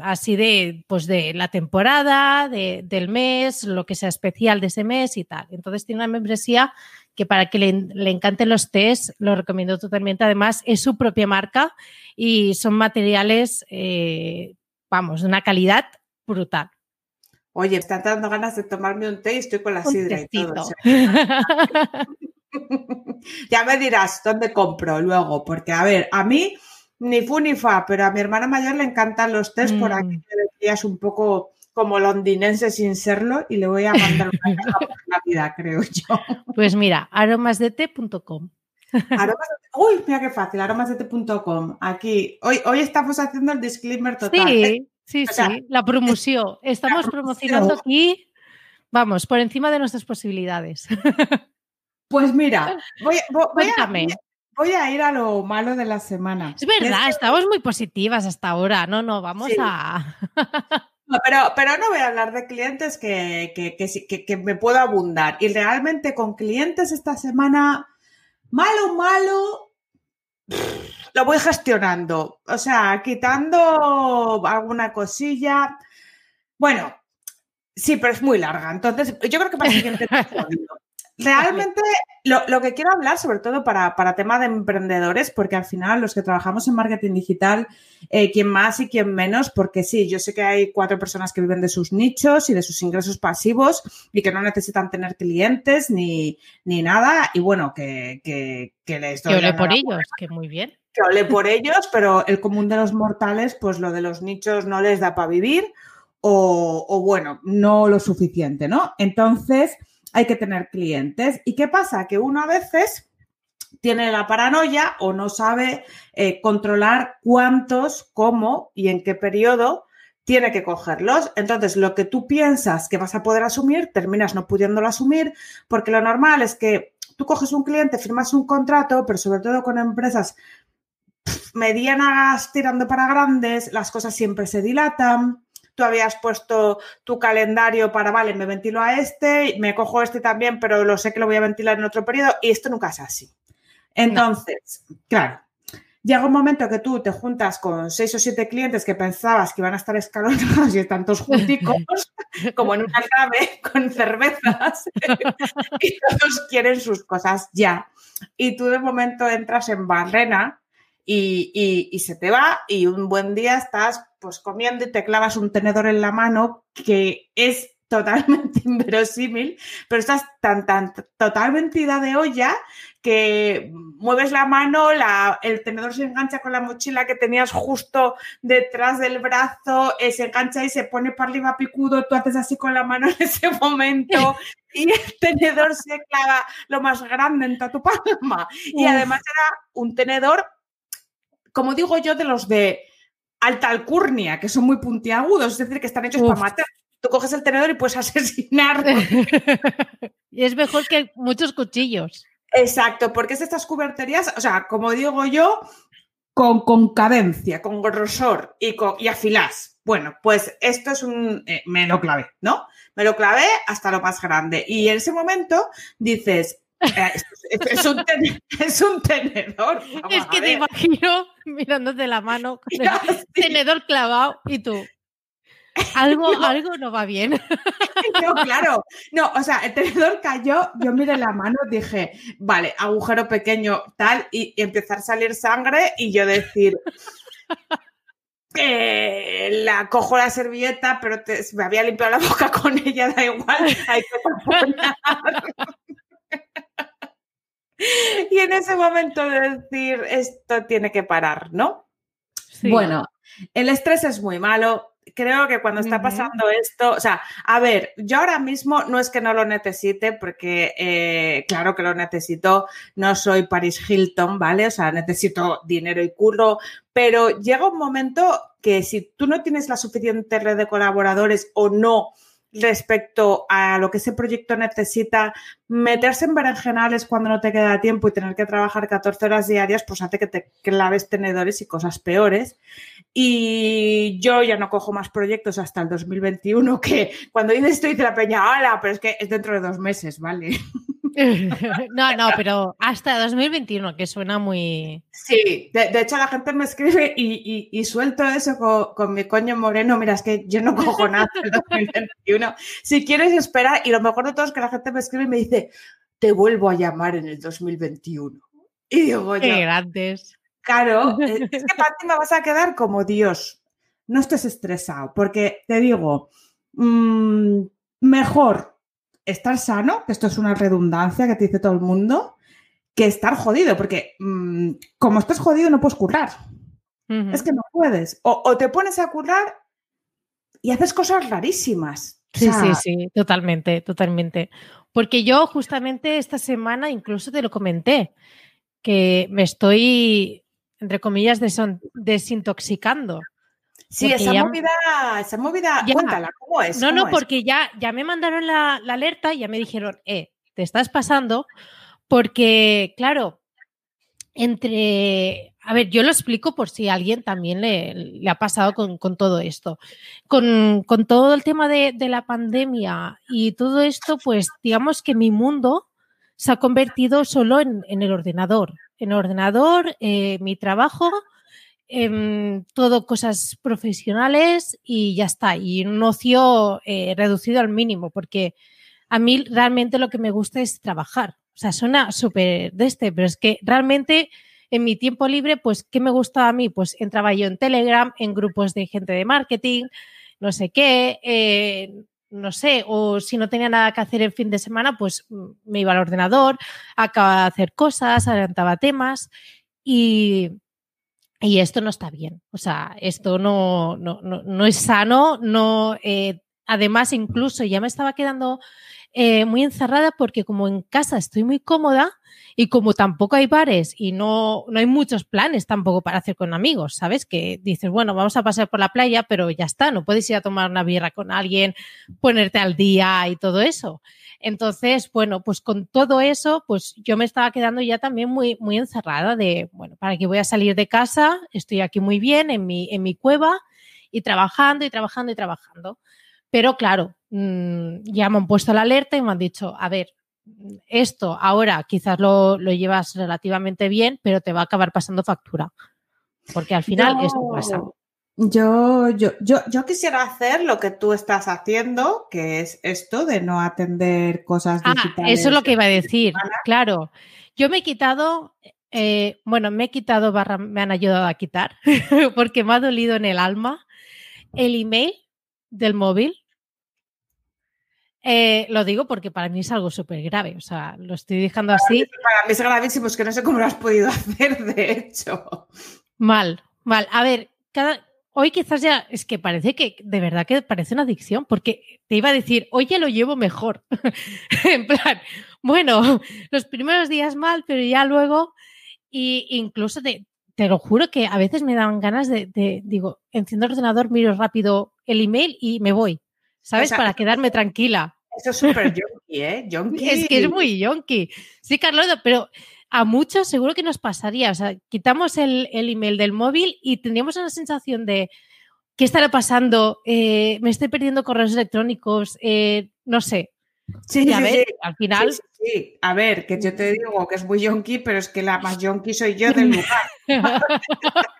así de, pues de la temporada, de, del mes, lo que sea especial de ese mes y tal. Entonces tiene una membresía que para que le, le encanten los test, lo recomiendo totalmente. Además, es su propia marca y son materiales, eh, vamos, de una calidad brutal. Oye, están dando ganas de tomarme un té y estoy con la sidra y todo. ya me dirás dónde compro luego, porque a ver, a mí ni fu ni fa, pero a mi hermana mayor le encantan los test por aquí mm. que es un poco como londinense sin serlo y le voy a mandar una la vida, creo yo. Pues mira, aromasdete.com. Uy, mira qué fácil, aromasdete.com. Aquí, hoy, hoy estamos haciendo el disclaimer total. Sí, ¿eh? sí, sí, la promoción. Estamos promocionando aquí, vamos, por encima de nuestras posibilidades. Pues mira, voy, voy, voy a, Voy a ir a lo malo de la semana. Es verdad, estamos muy positivas hasta ahora. No, no, vamos a. pero, pero no voy a hablar de clientes que, que, me puedo abundar. Y realmente con clientes esta semana, malo, malo, lo voy gestionando. O sea, quitando alguna cosilla. Bueno, sí, pero es muy larga. Entonces, yo creo que para el siguiente Realmente lo, que quiero hablar, sobre todo para, para tema de emprendedores, porque al final los que trabajamos en marketing digital, eh, quien más y quien menos, porque sí, yo sé que hay cuatro personas que viven de sus nichos y de sus ingresos pasivos y que no necesitan tener clientes ni, ni nada. Y bueno, que, que, que les doy. Que ole por ellos, que muy bien. Que ole por ellos, pero el común de los mortales, pues lo de los nichos no les da para vivir o, o bueno, no lo suficiente, ¿no? Entonces hay que tener clientes. ¿Y qué pasa? Que uno a veces tiene la paranoia o no sabe eh, controlar cuántos, cómo y en qué periodo tiene que cogerlos. Entonces, lo que tú piensas que vas a poder asumir, terminas no pudiéndolo asumir, porque lo normal es que tú coges un cliente, firmas un contrato, pero sobre todo con empresas medianas tirando para grandes, las cosas siempre se dilatan tú habías puesto tu calendario para, vale, me ventilo a este, me cojo este también, pero lo sé que lo voy a ventilar en otro periodo y esto nunca es así. Entonces, claro, llega un momento que tú te juntas con seis o siete clientes que pensabas que iban a estar escalonados y están todos junticos, como en una nave con cervezas, y todos quieren sus cosas ya. Y tú de momento entras en barrena y, y, se te va y un buen día estás pues comiendo y te clavas un tenedor en la mano que es totalmente inverosímil, pero estás tan, tan, totalmente ida de olla que mueves la mano, la, el tenedor se engancha con la mochila que tenías justo detrás del brazo, eh, se engancha y se pone para arriba picudo, tú haces así con la mano en ese momento y el tenedor se clava lo más grande en tu palma. Y además era un tenedor como digo yo, de los de alta alcurnia, que son muy puntiagudos, es decir, que están hechos para matar. Tú coges el tenedor y puedes asesinar. y es mejor que muchos cuchillos. Exacto, porque es estas cuberterías, o sea, como digo yo, con, con cadencia, con grosor y, con, y afilás. Bueno, pues esto es un... eh, me lo clavé, ¿no? Me lo clavé hasta lo más grande. Y en ese momento dices, es, es- es un, ten- es un tenedor. vamos es que te imagino mirándote la mano con el Ya, sí. tenedor clavado y tú. Algo, algo no va bien. No, claro. No, o sea, el tenedor cayó, yo miré la mano, dije, vale, agujero pequeño, tal, y, y empezar a salir sangre y yo decir, eh, la cojo la servilleta, pero te- me había limpiado la boca con ella, da igual, hay que taponar. Y en ese momento de decir, esto tiene que parar, ¿no? Sí. Bueno, el estrés es muy malo. Creo que cuando está pasando esto, o sea, a ver, yo ahora mismo no es que no lo necesite, porque eh, claro que lo necesito, no soy Paris Hilton, ¿vale? O sea, necesito dinero y curro, pero llega un momento que si tú no tienes la suficiente red de colaboradores o no respecto a lo que ese proyecto necesita, meterse en berenjenales cuando no te queda tiempo y tener que trabajar 14 horas diarias, pues hace que te claves tenedores y cosas peores. Y yo ya no cojo más proyectos hasta el 2021, que cuando dices esto dice la peña, ¡hala! Pero es que es dentro de dos meses, ¿vale? no, no, pero hasta 2021, que suena muy. Sí, de, de hecho la gente me escribe y, y- y suelto eso con, con mi coño moreno. Mira, es que yo no cojo nada del 2021. Si quieres esperar, y lo mejor de todo es que la gente me escribe y me dice, te vuelvo a llamar en el 2021. Y digo yo, Qué grandes. claro, es es que para ti me vas a quedar como Dios. No estés estresado, porque te digo, mm, mejor estar sano, que esto es una redundancia que te dice todo el mundo, que estar jodido, porque mm, como estás jodido no puedes currar. Es que no puedes. O, o te pones a currar y haces cosas rarísimas. O Sí, sea, sí, sí, totalmente, totalmente. Porque yo justamente esta semana incluso te lo comenté, que me estoy, entre comillas, desintoxicando. Sí, esa ya- movida, esa movida, Ya. cuéntala, ¿cómo es? No, ¿Cómo no, es? porque ya, ya me mandaron la, la alerta y ya me dijeron, eh, te estás pasando, porque, claro, entre, a ver, yo lo explico por si a alguien también le, le ha pasado con, con todo esto. Con, con todo el tema de, de la pandemia y todo esto, pues digamos que mi mundo se ha convertido solo en, en el ordenador. En el ordenador, eh, mi trabajo, em, todo cosas profesionales y ya está. Y un ocio eh, reducido al mínimo, porque a mí realmente lo que me gusta es trabajar. O sea, suena súper de este, pero es que realmente en mi tiempo libre, pues, ¿qué me gusta a mí? Pues entraba yo en Telegram, en grupos de gente de marketing, no sé qué, eh, no sé, o si no tenía nada que hacer el fin de semana, pues mm, me iba al ordenador, acababa de hacer cosas, adelantaba temas y, y esto no está bien. O sea, esto no, no, no, no es sano, no, eh, además incluso ya me estaba quedando eh, muy encerrada porque como en casa estoy muy cómoda y como tampoco hay bares y no, no hay muchos planes tampoco para hacer con amigos, ¿sabes? Que dices, bueno, vamos a pasar por la playa, pero ya está, no puedes ir a tomar una birra con alguien, ponerte al día y todo eso. Entonces, bueno, pues con todo eso, pues yo me estaba quedando ya también muy, muy encerrada de, bueno, ¿para qué voy a salir de casa? Estoy aquí muy bien en mi, en mi cueva y trabajando y trabajando y trabajando. Pero claro, mmm, ya me han puesto la alerta y me han dicho, a ver, esto ahora quizás lo, lo, llevas relativamente bien, pero te va a acabar pasando factura. Porque al final esto pasa. Yo, yo, yo, yo quisiera hacer lo que tú estás haciendo, que es esto de no atender cosas ah, digitales. Eso es lo que iba a decir, claro. Yo me he quitado, eh, bueno, me he quitado barra, me han ayudado a quitar, porque me ha dolido en el alma el email del móvil. Eh, lo digo porque para mí es algo súper grave, o sea, lo estoy dejando así. Para mí es gravísimo, es que no sé cómo lo has podido hacer, de hecho. Mal, mal. A ver, cada, hoy quizás ya es que parece que de verdad que parece una adicción, porque te iba a decir, hoy ya lo llevo mejor. en plan, bueno, los primeros días mal, pero ya luego, y incluso te, te lo juro que a veces me dan ganas de, de, digo, enciendo el ordenador, miro rápido el email y me voy, ¿sabes? O sea, Para quedarme tranquila. Eso es súper yonky, ¿eh? Yonky. Es que es muy yonky. Sí, Carlota, pero a muchos seguro que nos pasaría. O sea, quitamos el, el, email del móvil y tendríamos una sensación de, ¿qué estará pasando? Eh, me estoy perdiendo correos electrónicos, eh, no sé. Sí, a ver, sí. al final, sí. A ver, que yo te digo que es muy yonki, pero es que la más yonki soy yo del lugar.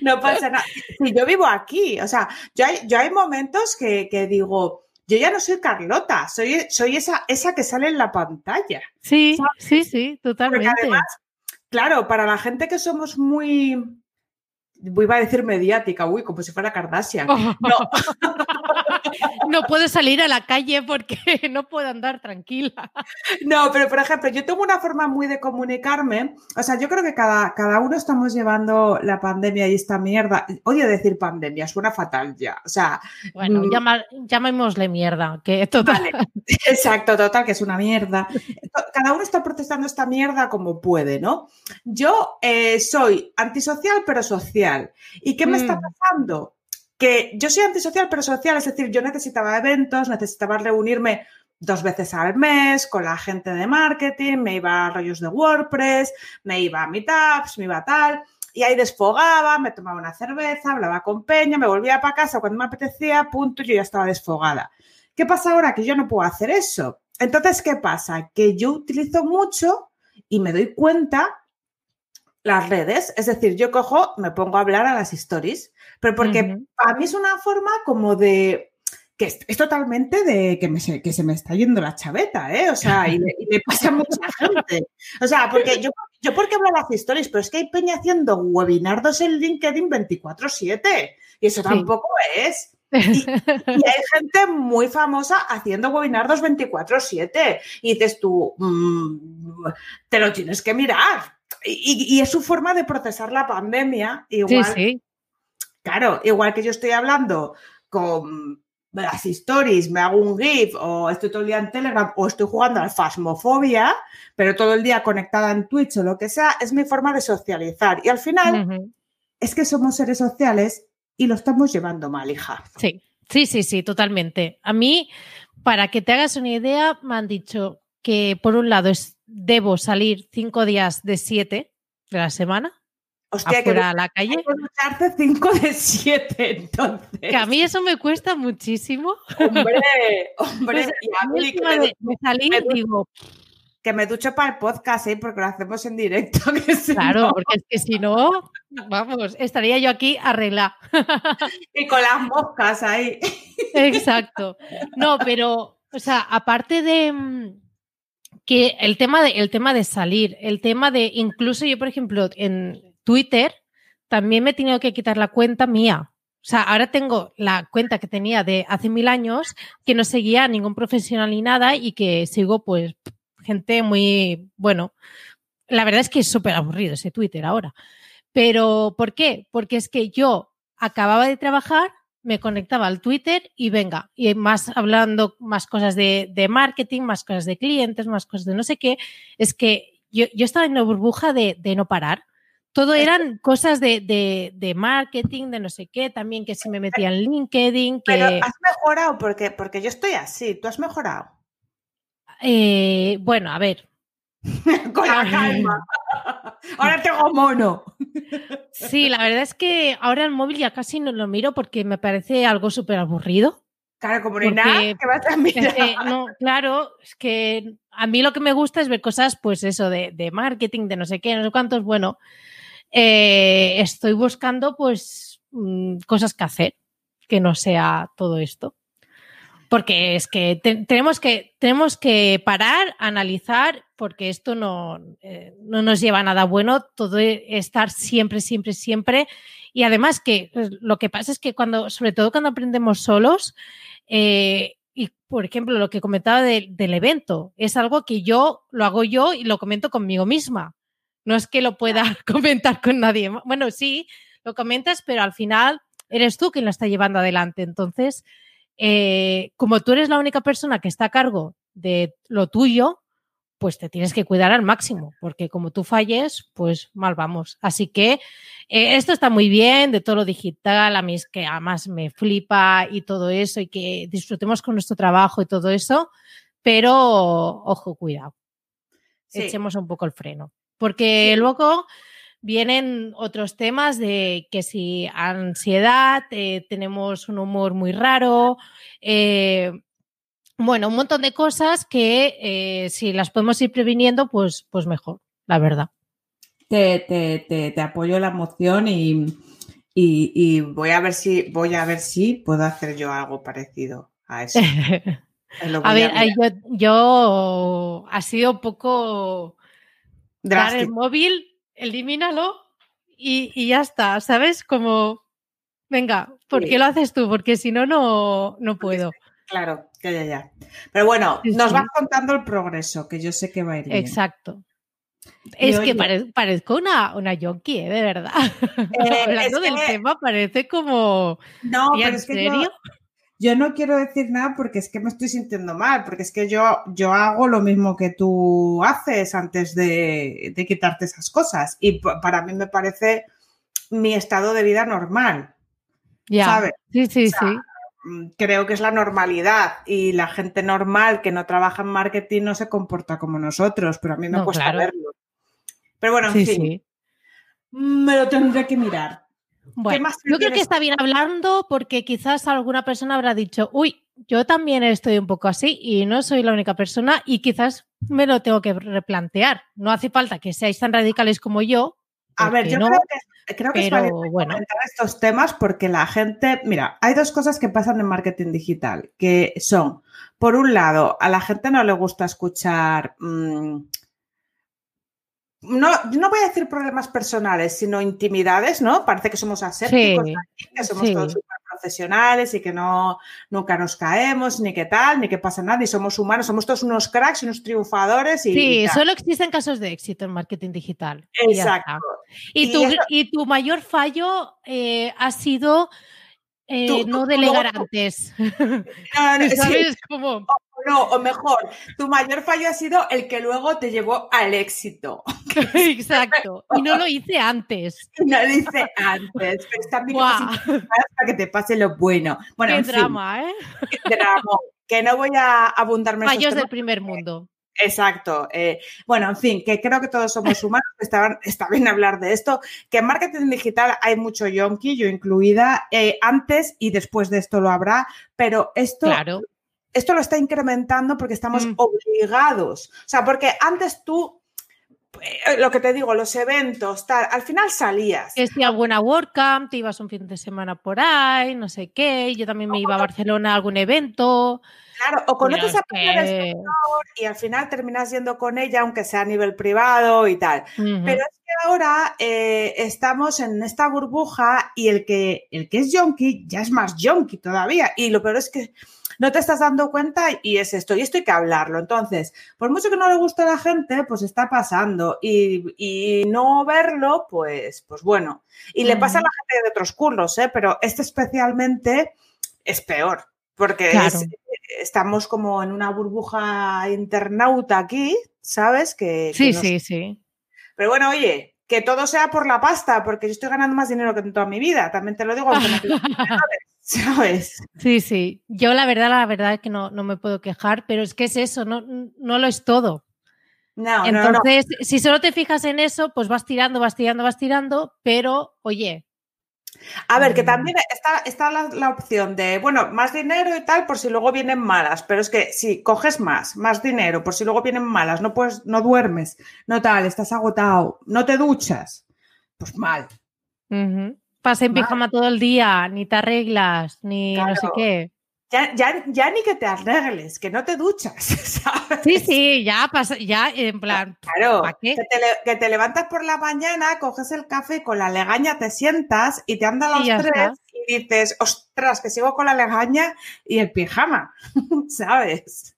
No pasa nada. Si yo vivo aquí, o sea, yo hay, yo hay momentos que, que digo, yo ya no soy Carlota, soy, soy esa, esa que sale en la pantalla. sí, ¿sabes? sí, sí, Porque totalmente. además, claro, para la gente que somos muy, iba a decir mediática, uy, como si fuera Kardashian. No, no puedo salir a la calle porque no puedo andar tranquila. No, pero por ejemplo, yo tengo una forma muy de comunicarme. O sea, yo creo que cada, cada uno estamos llevando la pandemia y esta mierda. Odio decir pandemia, suena fatal ya. O sea, Bueno, Mm. llama- llamémosle mierda, que total. Vale. exacto, total, que es una mierda. Cada uno está protestando esta mierda como puede, ¿no? Yo eh, soy antisocial, pero social. ¿Y qué me está Mm. pasando? Que yo soy antisocial, pero social, es decir, yo necesitaba eventos, necesitaba reunirme dos veces al mes con la gente de marketing, me iba a rollos de WordPress, me iba a meetups, me iba a tal, y ahí desfogaba, me tomaba una cerveza, hablaba con Peña, me volvía para casa cuando me apetecía, punto, yo ya estaba desfogada. ¿Qué pasa ahora? Que yo no puedo hacer eso. Entonces, ¿qué pasa? Que yo utilizo mucho y me doy cuenta las redes, es decir, yo cojo, me pongo a hablar a las stories, pero porque Ujú. para mí es una forma como de que es, es totalmente de que, me, se- que se me está yendo la chaveta, ¿eh? O sea, y le, y le pasa a mucha gente. O sea, porque yo, yo porque hablo a las stories, pero es que hay peña haciendo webinardos en LinkedIn 24/7 y eso Sí. tampoco es. Y hay gente muy famosa haciendo webinardos 24/7 y dices tú, mm, te lo tienes que mirar. Y, y- es su forma de procesar la pandemia. Sí, Igual, sí. Claro, igual que yo estoy hablando con las stories, me hago un GIF o estoy todo el día en Telegram o estoy jugando al Fasmofobia, pero todo el día conectada en Twitch o lo que sea, es mi forma de socializar. Y al final es que somos seres sociales y lo estamos llevando mal, hija. Sí, sí, sí, sí, totalmente. A mí, para que te hagas una idea, me han dicho que por un lado es, debo salir cinco días de siete de la semana Hostia, que a la calle. hay que ducharte 5 de 7, entonces. Que a mí eso me cuesta muchísimo. Hombre, hombre, Pues, y a mí que me, de, me digo, que me ducho para el podcast, ¿eh? porque lo hacemos en directo. Que si claro, no- porque es que si no, vamos, estaría yo aquí arreglar. Y con las moscas ahí. Exacto. No, pero, o sea, aparte de mm, que el tema de, el tema de salir, el tema de, incluso yo, por ejemplo, en Twitter, también me he tenido que quitar la cuenta mía. O sea, ahora tengo la cuenta que tenía de hace mil años, que no seguía a ningún profesional ni nada y que sigo, pues, gente muy, bueno, la verdad es que es súper aburrido ese Twitter ahora. Pero, ¿por qué? Porque es que yo acababa de trabajar, me conectaba al Twitter y venga, y más hablando más cosas de, marketing, más cosas de clientes, más cosas de no sé qué. Es que yo, yo estaba en una burbuja de no parar. Todo eran cosas de, de, de marketing, de no sé qué, también que si me metía en LinkedIn, que... Pero has mejorado porque, porque yo estoy así. ¿Tú has mejorado? eh, bueno, a ver, con la Ay. calma. Ahora tengo mono. sí, la verdad es que ahora el móvil ya casi no lo miro porque me parece algo súper aburrido. Claro, como no hay nada, que vas a mirar. que, no, claro, es que a mí lo que me gusta es ver cosas, pues eso, de, de marketing, de no sé qué, no sé cuántos. Bueno, eh, estoy buscando, pues, mm, cosas que hacer, que no sea todo esto. Porque es que te- tenemos que tenemos que parar, analizar, porque esto no, eh, no nos lleva a nada bueno, todo e- estar siempre, siempre, siempre. Y además que eh, lo que pasa es que cuando, sobre todo cuando aprendemos solos, eh, y por ejemplo, lo que comentaba de- del evento, es algo que yo lo hago yo y lo comento conmigo misma. No es que lo pueda comentar con nadie. Bueno, sí, lo comentas, pero al final eres tú quien lo está llevando adelante. Entonces, eh, como tú eres la única persona que está a cargo de lo tuyo, pues te tienes que cuidar al máximo, porque como tú falles, pues mal vamos. Así que eh, esto está muy bien de todo lo digital, a mí es que además me flipa y todo eso, y que disfrutemos con nuestro trabajo y todo eso, pero ojo, cuidado, Sí. echemos un poco el freno, porque luego vienen otros temas de que si ansiedad, eh, tenemos un humor muy raro, eh, bueno, un montón de cosas que eh, si las podemos ir previniendo, pues, pues mejor, la verdad. Te, te, te, te apoyo la moción y, y, y, voy a ver si voy a ver si puedo hacer yo algo parecido a eso. a ver, a yo, yo, ha sido un poco dar el móvil, elimínalo y, y, ya está, ¿sabes? Como, venga, ¿por sí. qué lo haces tú? Porque si no, no puedo. Claro, ya, ya, ya. Pero bueno, sí, nos sí. vas contando el progreso, que yo sé que va a ir bien. Exacto. Es que pare, parezco una, una yonki, ¿eh? de verdad. Eh, Hablando del que... tema, parece como. No, ¿en pero es que serio? Yo, yo, no quiero decir nada porque es que me estoy sintiendo mal, porque es que yo, yo hago lo mismo que tú haces antes de, de quitarte esas cosas. Y para mí me parece mi estado de vida normal. Ya. ¿sabes? Sí, sí, o sea, sí creo que es la normalidad y la gente normal que no trabaja en marketing no se comporta como nosotros, pero a mí me no, cuesta claro. verlo. Pero bueno, en sí, fin, sí. me lo tendré que mirar. Bueno, yo creo que está bien hablando porque quizás alguna persona habrá dicho, uy, yo también estoy un poco así y no soy la única persona y quizás me lo tengo que replantear. No hace falta que seáis tan radicales como yo. A ver, yo no, creo que, creo que pero, es bueno. comentar estos temas porque la gente, mira, hay dos cosas que pasan en marketing digital, que son, por un lado, a la gente no le gusta escuchar mmm, no, no voy a decir problemas personales, sino intimidades, ¿no? Parece que somos asépticos, sí, que somos sí. todos profesionales y que no nunca nos caemos, ni que tal, ni que pasa nada, y somos humanos, somos todos unos cracks, unos triunfadores. Y, sí, y solo existen casos de éxito en marketing digital. Exacto. Y, y, tu, eso... y tu, mayor fallo eh, ha sido eh, tú, no delegar tú, antes. No, no, ¿Sabes? Sí. Como... No, o mejor, tu mayor fallo ha sido el que luego te llevó al éxito. Exacto. Y no lo hice antes. No lo hice antes. Pero está bien wow. para que te pase lo bueno. Bueno, Qué en drama, fin, ¿eh? Qué drama. Que no voy a abundarme. Fallos del primer mundo. Exacto. Eh, bueno, en fin, que creo que todos somos humanos, está, está, bien hablar de esto, que en marketing digital hay mucho yonki, yo incluida, eh, antes y después de esto lo habrá, pero esto... Claro. Esto lo está incrementando porque estamos mm. obligados. O sea, porque antes tú lo que te digo, los eventos, tal, al final salías. Que si alguna WordCamp, te ibas un fin de semana por ahí, no sé qué, yo también me iba a Barcelona a algún evento. Claro, o conoces a que... y al final terminas yendo con ella, aunque sea a nivel privado y tal. Uh -huh. Pero es que ahora eh, estamos en esta burbuja y el que, el que es yonki ya es más yonki todavía. Y lo peor es que no te estás dando cuenta y es esto, y esto hay que hablarlo. Entonces, por mucho que no le guste a la gente, pues está pasando y, y no verlo, pues, pues bueno. Y le pasa a la gente de otros curros, ¿eh? pero este especialmente es peor, porque claro. es, estamos como en una burbuja internauta aquí, ¿sabes? Que, sí, que nos... sí, sí. Pero bueno, oye, que todo sea por la pasta, porque yo estoy ganando más dinero que en toda mi vida, también te lo digo, aunque ¿sabes? Sí, sí. Yo la verdad, la verdad es que no, no me puedo quejar, pero es que es eso, no, no lo es todo. No, Entonces, no, no. si solo te fijas en eso, pues vas tirando, vas tirando, vas tirando, pero oye. A ver, que también está, está la, la, opción de, bueno, más dinero y tal, por si luego vienen malas, pero es que si coges más, más dinero, por si luego vienen malas, no puedes, no duermes, no tal, estás agotado, no te duchas, pues mal. Uh -huh. Pasa en pijama todo el día, ni te arreglas, ni claro. no sé qué. Ya, ya, ya, ni que te arregles, que no te duchas, ¿sabes? Sí, sí, ya pasa, ya en plan. Claro, qué? Que, te, que, te, levantas por la mañana, coges el café con la legaña, te sientas y te andan los tres está. y dices, ostras, que sigo con la legaña y el pijama, ¿sabes?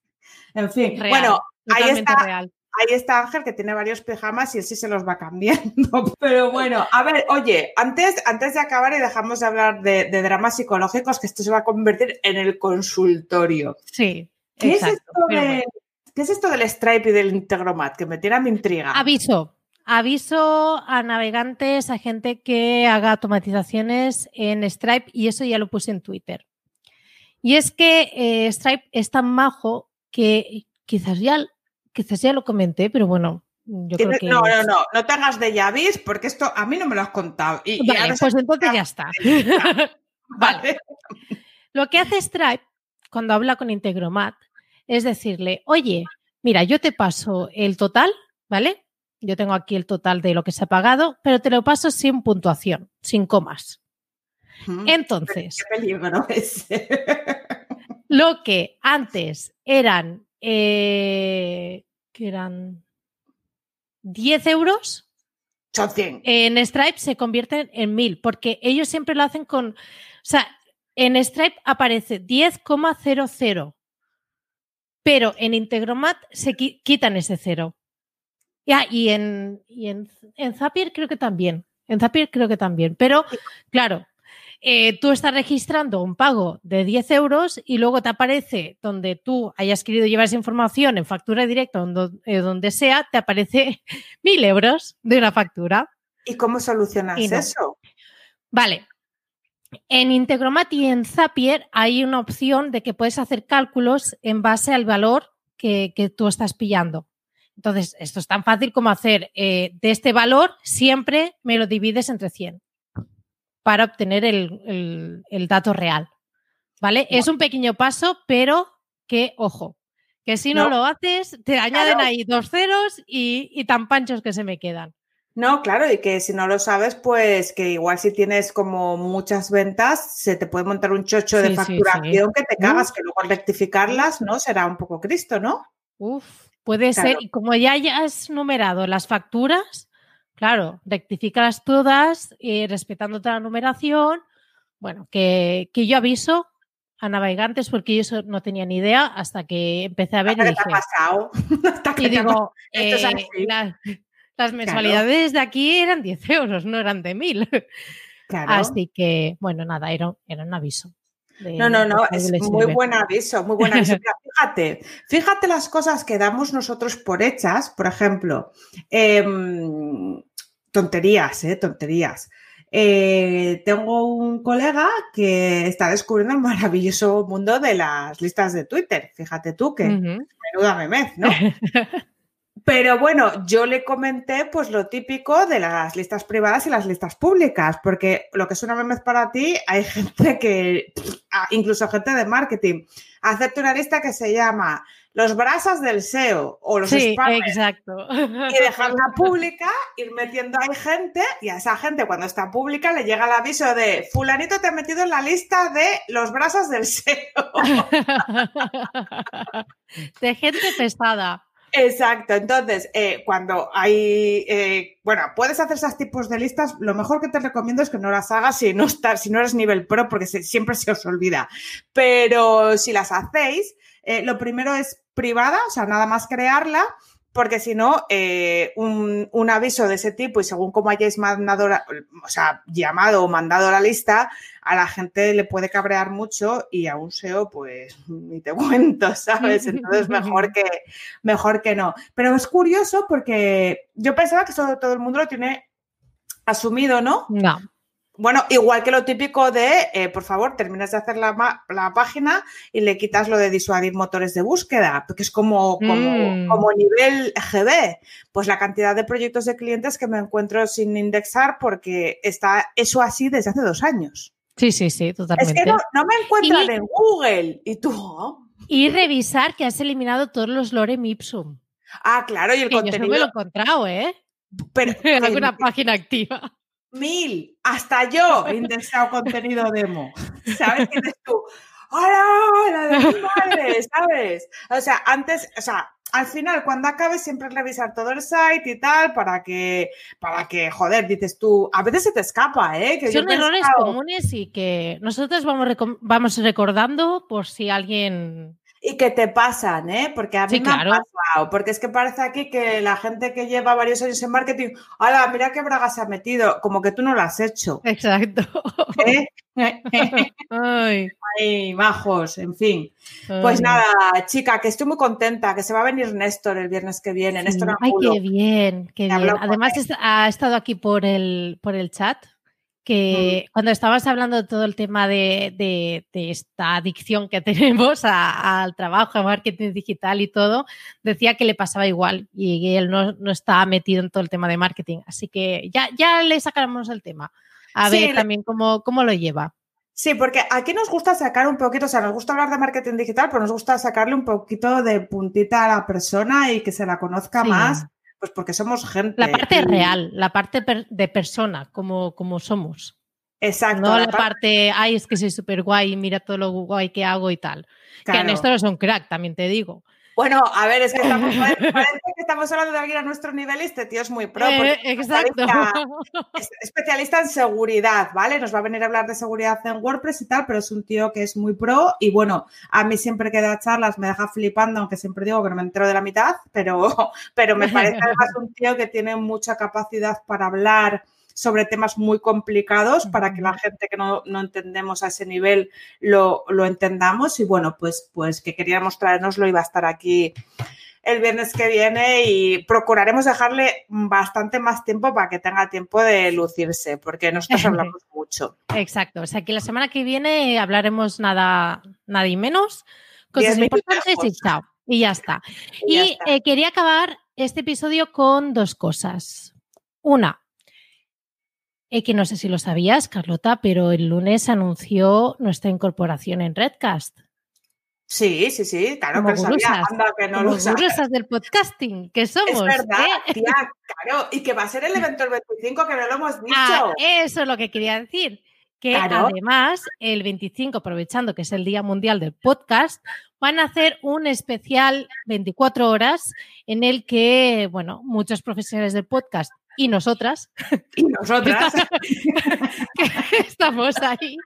En fin, real, bueno, ahí está. Real ahí está Ángel que tiene varios pijamas y él sí se los va cambiando. Pero bueno, a ver, oye, antes, antes de acabar y dejamos de hablar de, de dramas psicológicos, que esto se va a convertir en el consultorio. Sí. ¿Qué, exacto, es, esto de, bueno. ¿qué es esto del Stripe y del Integromat? Que me tiene a mi intriga. Aviso. Aviso a navegantes, a gente que haga automatizaciones en Stripe y eso ya lo puse en Twitter. Y es que eh, Stripe es tan majo que quizás ya quizás ya lo comenté, pero bueno, Yo creo que No, no, no, no te hagas de llavis porque esto a mí no me lo has contado. Y, y Vale, ahora pues entonces ya está. Vale. Lo que hace Stripe cuando habla con Integromat es decirle, oye, mira, yo te paso el total, ¿vale? Yo tengo aquí el total de lo que se ha pagado, pero te lo paso sin puntuación, sin comas. Mm, Entonces, Qué peligro ese. lo que antes eran, eh, que eran 10 euros, Son 100. en Stripe se convierten en 1000, porque ellos siempre lo hacen con, o sea, en Stripe aparece 10,00, pero en Integromat se qui- quitan ese cero. Ya, y en, y en, en Zapier creo que también, en Zapier creo que también, pero claro, eh, tú estás registrando un pago de 10 euros y luego te aparece donde tú hayas querido llevar esa información en factura directa, donde, eh, donde sea, te aparece 1000 euros de una factura. ¿Y cómo solucionas Y no. eso? Vale. En Integromat y en Zapier hay una opción de que puedes hacer cálculos en base al valor que, que tú estás pillando. Entonces, esto es tan fácil como hacer eh, de este valor, siempre me lo divides entre 100 para obtener el, el- el dato real. ¿Vale? Es un pequeño paso, pero que, ojo, que si no, No. lo haces, te añaden Claro. ahí dos ceros y, y tan panchos que se me quedan. No, claro, y que si no lo sabes, pues que igual si tienes como muchas ventas, se te puede montar un chocho Sí, de sí, facturación que te cagas, que luego rectificarlas, ¿no? Será un poco Cristo, ¿no? Uf, puede Claro. ser. Y como ya hayas numerado las facturas, claro, rectifícalas todas, eh, respetando toda la numeración. Bueno, que, que yo aviso a navegantes porque yo eso no tenía ni idea hasta que empecé a ver y Hasta que te ha dije, pasado. Hasta que y te ha digo, eh, las mensualidades de aquí eran 10 euros, no eran de 1000. Claro. Así que, bueno, nada, era, era un aviso. de- No, no, no, es muy buen aviso, muy buen aviso. Mira, fíjate, fíjate las cosas que damos nosotros por hechas, por ejemplo, em, tonterías, ¿eh? Tonterías. Eh, tengo un colega que está descubriendo el maravilloso mundo de las listas de Twitter. Fíjate tú que Ujú. menuda memez, ¿no? Pero bueno, yo le comenté pues lo típico de las listas privadas y las listas públicas, porque lo que es una memez para ti, hay gente que, incluso gente de marketing, hacerte una lista que se llama los brasas del SEO o los Sí, spammers exacto. y dejarla pública, ir metiendo ahí gente y a esa gente cuando está pública le llega el aviso de fulanito te ha metido en la lista de los brasas del SEO. de gente pesada. Exacto, entonces eh, cuando hay, eh, bueno, puedes hacer esos tipos de listas, lo mejor que te recomiendo es que no las hagas si no, estás, si no eres nivel pro, porque se- siempre se os olvida. Pero si las hacéis, eh, lo primero es privada, o sea, nada más crearla, porque si no, eh, un, un aviso de ese tipo y según cómo hayáis mandado, o sea, llamado o mandado la lista, a la gente le puede cabrear mucho y a un SEO, pues ni te cuento, ¿sabes? Entonces, mejor que, mejor que no. Pero es curioso porque yo pensaba que eso todo el mundo lo tiene asumido, ¿no? No. Bueno, igual que lo típico de, eh, por favor, terminas de hacer la, la página y le quitas lo de disuadir motores de búsqueda, porque es como, como, Mm. como nivel GB. Pues la cantidad de proyectos de clientes que me encuentro sin indexar porque está eso así desde hace dos años. Sí, sí, sí, Es totalmente. que no, no me encuentran Y- en Google. Y tú, oh. Y revisar que has eliminado todos los lorem ipsum. ah, claro, y el Que yo eso me contenido. lo he encontrado, ¿eh? Pero, En alguna página activa. Mil, hasta yo he indexado contenido demo. ¿Sabes? Que dices tú, ¡hola! ¡La de mi madre! ¿Sabes? O sea, antes, o sea, al final, cuando acabes, siempre revisar todo el site y tal, para que, para que, joder, dices tú, a veces se te escapa, ¿eh? Que Son errores comunes y que nosotros vamos, vamos recordando por si alguien... Y que te pasan, ¿eh? Porque a mí Sí, me claro. ha pasado. Porque es que parece aquí que la gente que lleva varios años en marketing, ¡hala! Mira qué braga se ha metido. Como que tú no lo has hecho. Exacto. ¿eh? Ay, Ay, majos, en fin. Pues ay. nada, chica, que estoy muy contenta, que se va a venir Néstor el viernes que viene. Néstor Sí. Ay, Angulo. qué bien, qué bien. Además ha estado aquí por el, por el chat que Mm. cuando estabas hablando de todo el tema de, de- de esta adicción que tenemos a- al trabajo, a marketing digital y todo, decía que le pasaba igual y él no, no está metido en todo el tema de marketing. Así que ya, ya le sacaremos el tema. A Sí, ver también cómo, cómo lo lleva. Sí, porque aquí nos gusta sacar un poquito, o sea, nos gusta hablar de marketing digital, pero nos gusta sacarle un poquito de puntita a la persona y que se la conozca Sí. más, pues porque somos gente. La parte y- real, la parte per- de persona, como, como somos. Exacto. no la la par- parte, ay, es que soy súper guay, mira todo lo guay que hago y tal. Que en esto no es un crack, también te digo. Bueno, a ver, es que estamos, parece que estamos hablando de alguien a nuestro nivel y este tío es muy pro. Eh, es exacto. especialista- es especialista en seguridad, ¿vale? Nos va a venir a hablar de seguridad en WordPress y tal, pero es un tío que es muy pro y bueno, a mí siempre que da charlas me deja flipando, aunque siempre digo que no me entero de la mitad, pero, pero me parece además un tío que tiene mucha capacidad para hablar sobre temas muy complicados para que la gente que no, no entendemos a ese nivel lo, lo entendamos y bueno, pues, pues que queríamos traernoslo y va a estar aquí el viernes que viene y procuraremos dejarle bastante más tiempo para que tenga tiempo de lucirse, porque nosotros hablamos mucho. Exacto. O sea que la semana que viene hablaremos nada, nada y menos, cosas importantes y chao. Y ya está. Y ya Y está. eh, quería acabar este episodio con dos cosas. Una, eh, que no sé si lo sabías, Carlota, pero el lunes anunció nuestra incorporación en Redcast. Sí, sí, sí, claro Como que lo sabía. Anda, que no Como lo sabía. del podcasting, que somos. Es verdad, ¿eh? tía, claro. Y que va a ser el evento el 25, que no lo hemos dicho. Ah, eso es lo que quería decir. Que Claro. además, el 25, aprovechando que es el Día Mundial del Podcast, van a hacer un especial 24 horas en el que, bueno, muchos profesionales del podcast y nosotras, Y nosotras. que estamos ahí,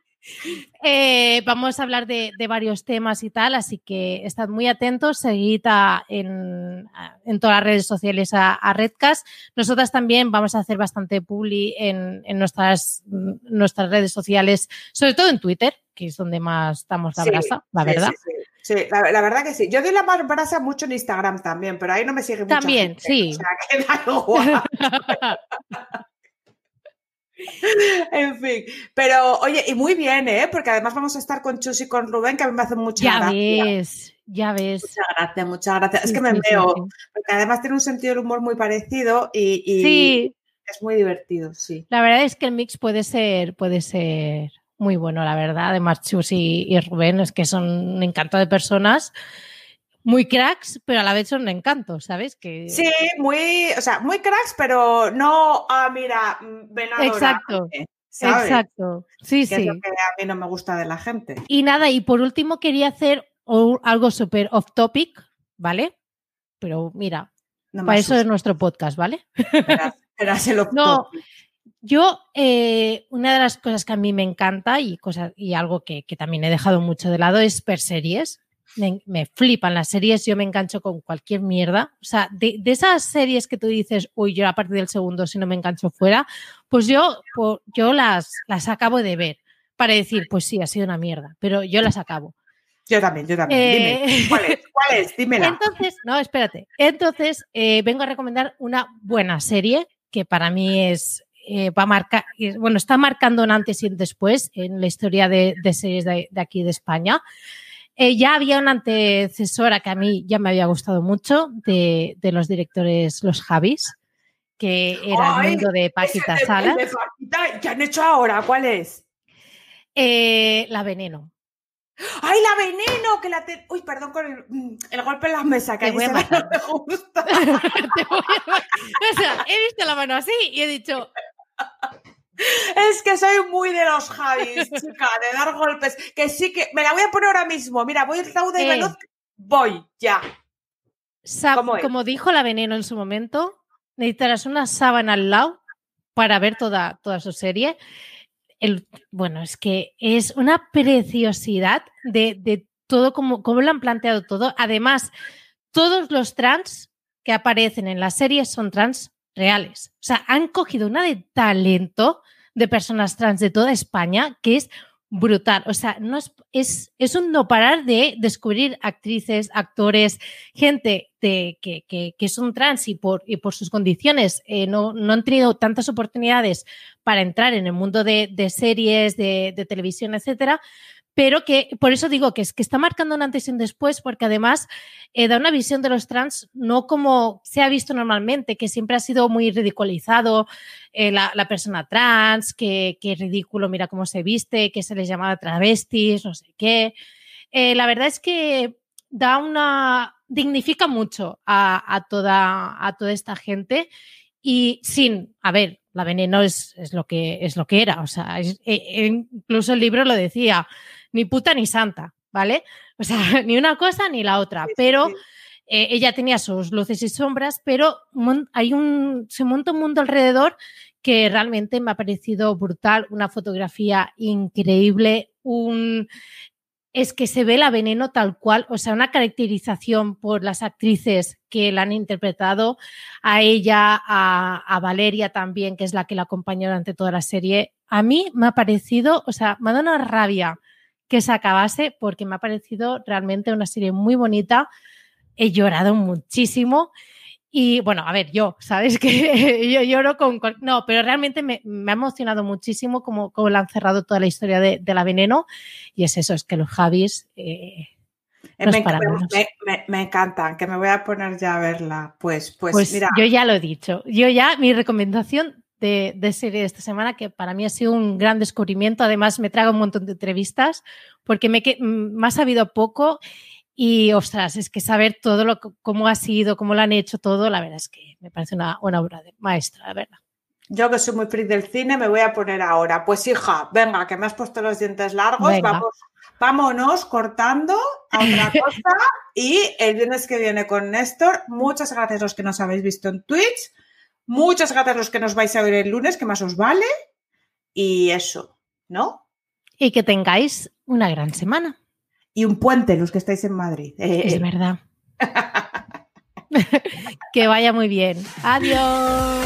eh, vamos a hablar de, de varios temas y tal, así que estad muy atentos, seguid a- en, a- en todas las redes sociales a, a Redcast. Nosotras también vamos a hacer bastante publi en, en nuestras, nuestras redes sociales, sobre todo en Twitter, que es donde más damos la Sí, brasa, la verdad. Sí, sí. Sí, la, la verdad que sí. Yo doy la más brasa mucho en Instagram también, pero ahí no me sigue mucha También, gente, sí. O sea, que. En fin, pero oye, y muy bien, ¿eh? Porque además vamos a estar con Chus y con Rubén, que a mí me hacen mucha ya gracia. ves, ya ves. Muchas gracias, muchas gracias. es que me sí, veo, sí. porque además tiene un sentido del humor muy parecido y, y es muy divertido, sí. La verdad es que el mix puede ser, puede ser muy bueno, la verdad. Además, Chus y, y Rubén es que son un encanto de personas, muy cracks, pero a la vez son un encanto, ¿sabes? Que... Sí, muy, o sea, muy cracks, pero no, ah, mira, ven a Exacto, exacto. Sí, Que es sí. lo que a mí no me gusta de la gente. Y nada, y por último quería hacer algo súper off topic, ¿vale? Pero mira, No para eso es nuestro podcast, ¿vale? verás el No, off-topic. Yo, eh, una de las cosas que a mí me encanta y, cosas, y algo que, que también he dejado mucho de lado es ver series. Me, me flipan las series, yo me engancho con cualquier mierda. O sea, de, de esas series que tú dices, uy, yo a partir del segundo si no me engancho fuera, pues yo, yo las, las acabo de ver para decir, pues sí, ha sido una mierda, pero yo las acabo. Yo también, yo también. Eh, Dime, ¿cuál es? ¿Cuál es? Dímela. Entonces, no, espérate. Entonces, eh, vengo a recomendar una buena serie que para mí es, eh, va a marcar, bueno, está marcando un antes y un después en la historia de, de series de, de aquí de España. Eh, ya había una antecesora que a mí ya me había gustado mucho de, de los directores Los Javis, que era el mundo de Paquita Salas. Paquita, ¿Qué han hecho ahora? ¿Cuál es? Eh, la Veneno. ¡Ay, la veneno! Que la te- Uy, perdón con el, mm, el golpe en la mesa, que Te voy a matar. no me gusta. Te voy a- o sea, he visto la mano así y he dicho, Es que soy muy de los Javis, chica, de dar golpes. Que sí que. Me la voy a poner ahora mismo. Mira, voy rauda y Eh. veloz. Voy, ya. Como dijo la veneno en su momento, necesitarás una sábana al lado para ver toda, toda su serie. El, bueno, es que es una preciosidad de, de todo como, como lo han planteado todo. Además, todos los trans que aparecen en la serie son trans reales. O sea, han cogido una de talento de personas trans de toda España que es brutal. O sea, no es, es, un no parar de descubrir actrices, actores, gente de, que, que, son trans y por, y por sus condiciones eh, no, no, han tenido tantas oportunidades para entrar en el mundo de, de series, de, de televisión, etcétera, pero que por eso digo que es que está marcando un antes y un después, porque además eh, da una visión de los trans no como se ha visto normalmente, que siempre ha sido muy ridiculizado eh, la, persona trans, que, que, ridículo, mira cómo se viste, que se les llamaba travestis, no sé qué. Eh, la verdad es que da una dignifica mucho a, toda, a toda esta gente y sin, a ver, la veneno es, es, lo, que, es lo que era, o sea, incluso el libro lo decía, ni puta ni santa, ¿vale? O sea, ni una cosa ni la otra, pero eh, ella tenía sus luces y sombras, pero hay un, se monta un mundo alrededor que realmente me ha parecido brutal, una fotografía increíble, un, es que se ve la veneno tal cual, o sea, una caracterización por las actrices que la han interpretado, a ella, a, a, Valeria también, que es la que la acompañó durante toda la serie. A mí me ha parecido, o sea, me ha dado una rabia que se acabase porque me ha parecido realmente una serie muy bonita. He llorado muchísimo. Y bueno, a ver, yo, ¿sabes? Que yo lloro con, No, pero realmente me, ha emocionado muchísimo como, como le han cerrado toda la historia de, la veneno. Y es eso, es que los Javis. Eh, eh, me, encantan, que me voy a poner ya a verla. Pues, pues, pues mira. Yo ya lo he dicho. Yo ya, mi recomendación de, serie de esta semana que para mí ha sido un gran descubrimiento. Además, me trago un montón de entrevistas porque me, me ha sabido poco y, ostras, es que saber todo lo cómo ha sido, cómo lo han hecho todo, la verdad es que me parece una, una obra de maestra, la verdad. Yo que soy muy freak del cine, me voy a poner ahora. Pues hija, venga, que me has puesto los dientes largos, vamos, vámonos cortando a otra cosa. y el viernes que viene con Néstor, muchas gracias a los que nos habéis visto en Twitch. Muchas gracias a los que nos vais a ver el lunes, que más os vale. Y eso, ¿no? Y que tengáis una gran semana. Y un puente, los que estáis en Madrid. Es verdad. que vaya muy bien. Adiós.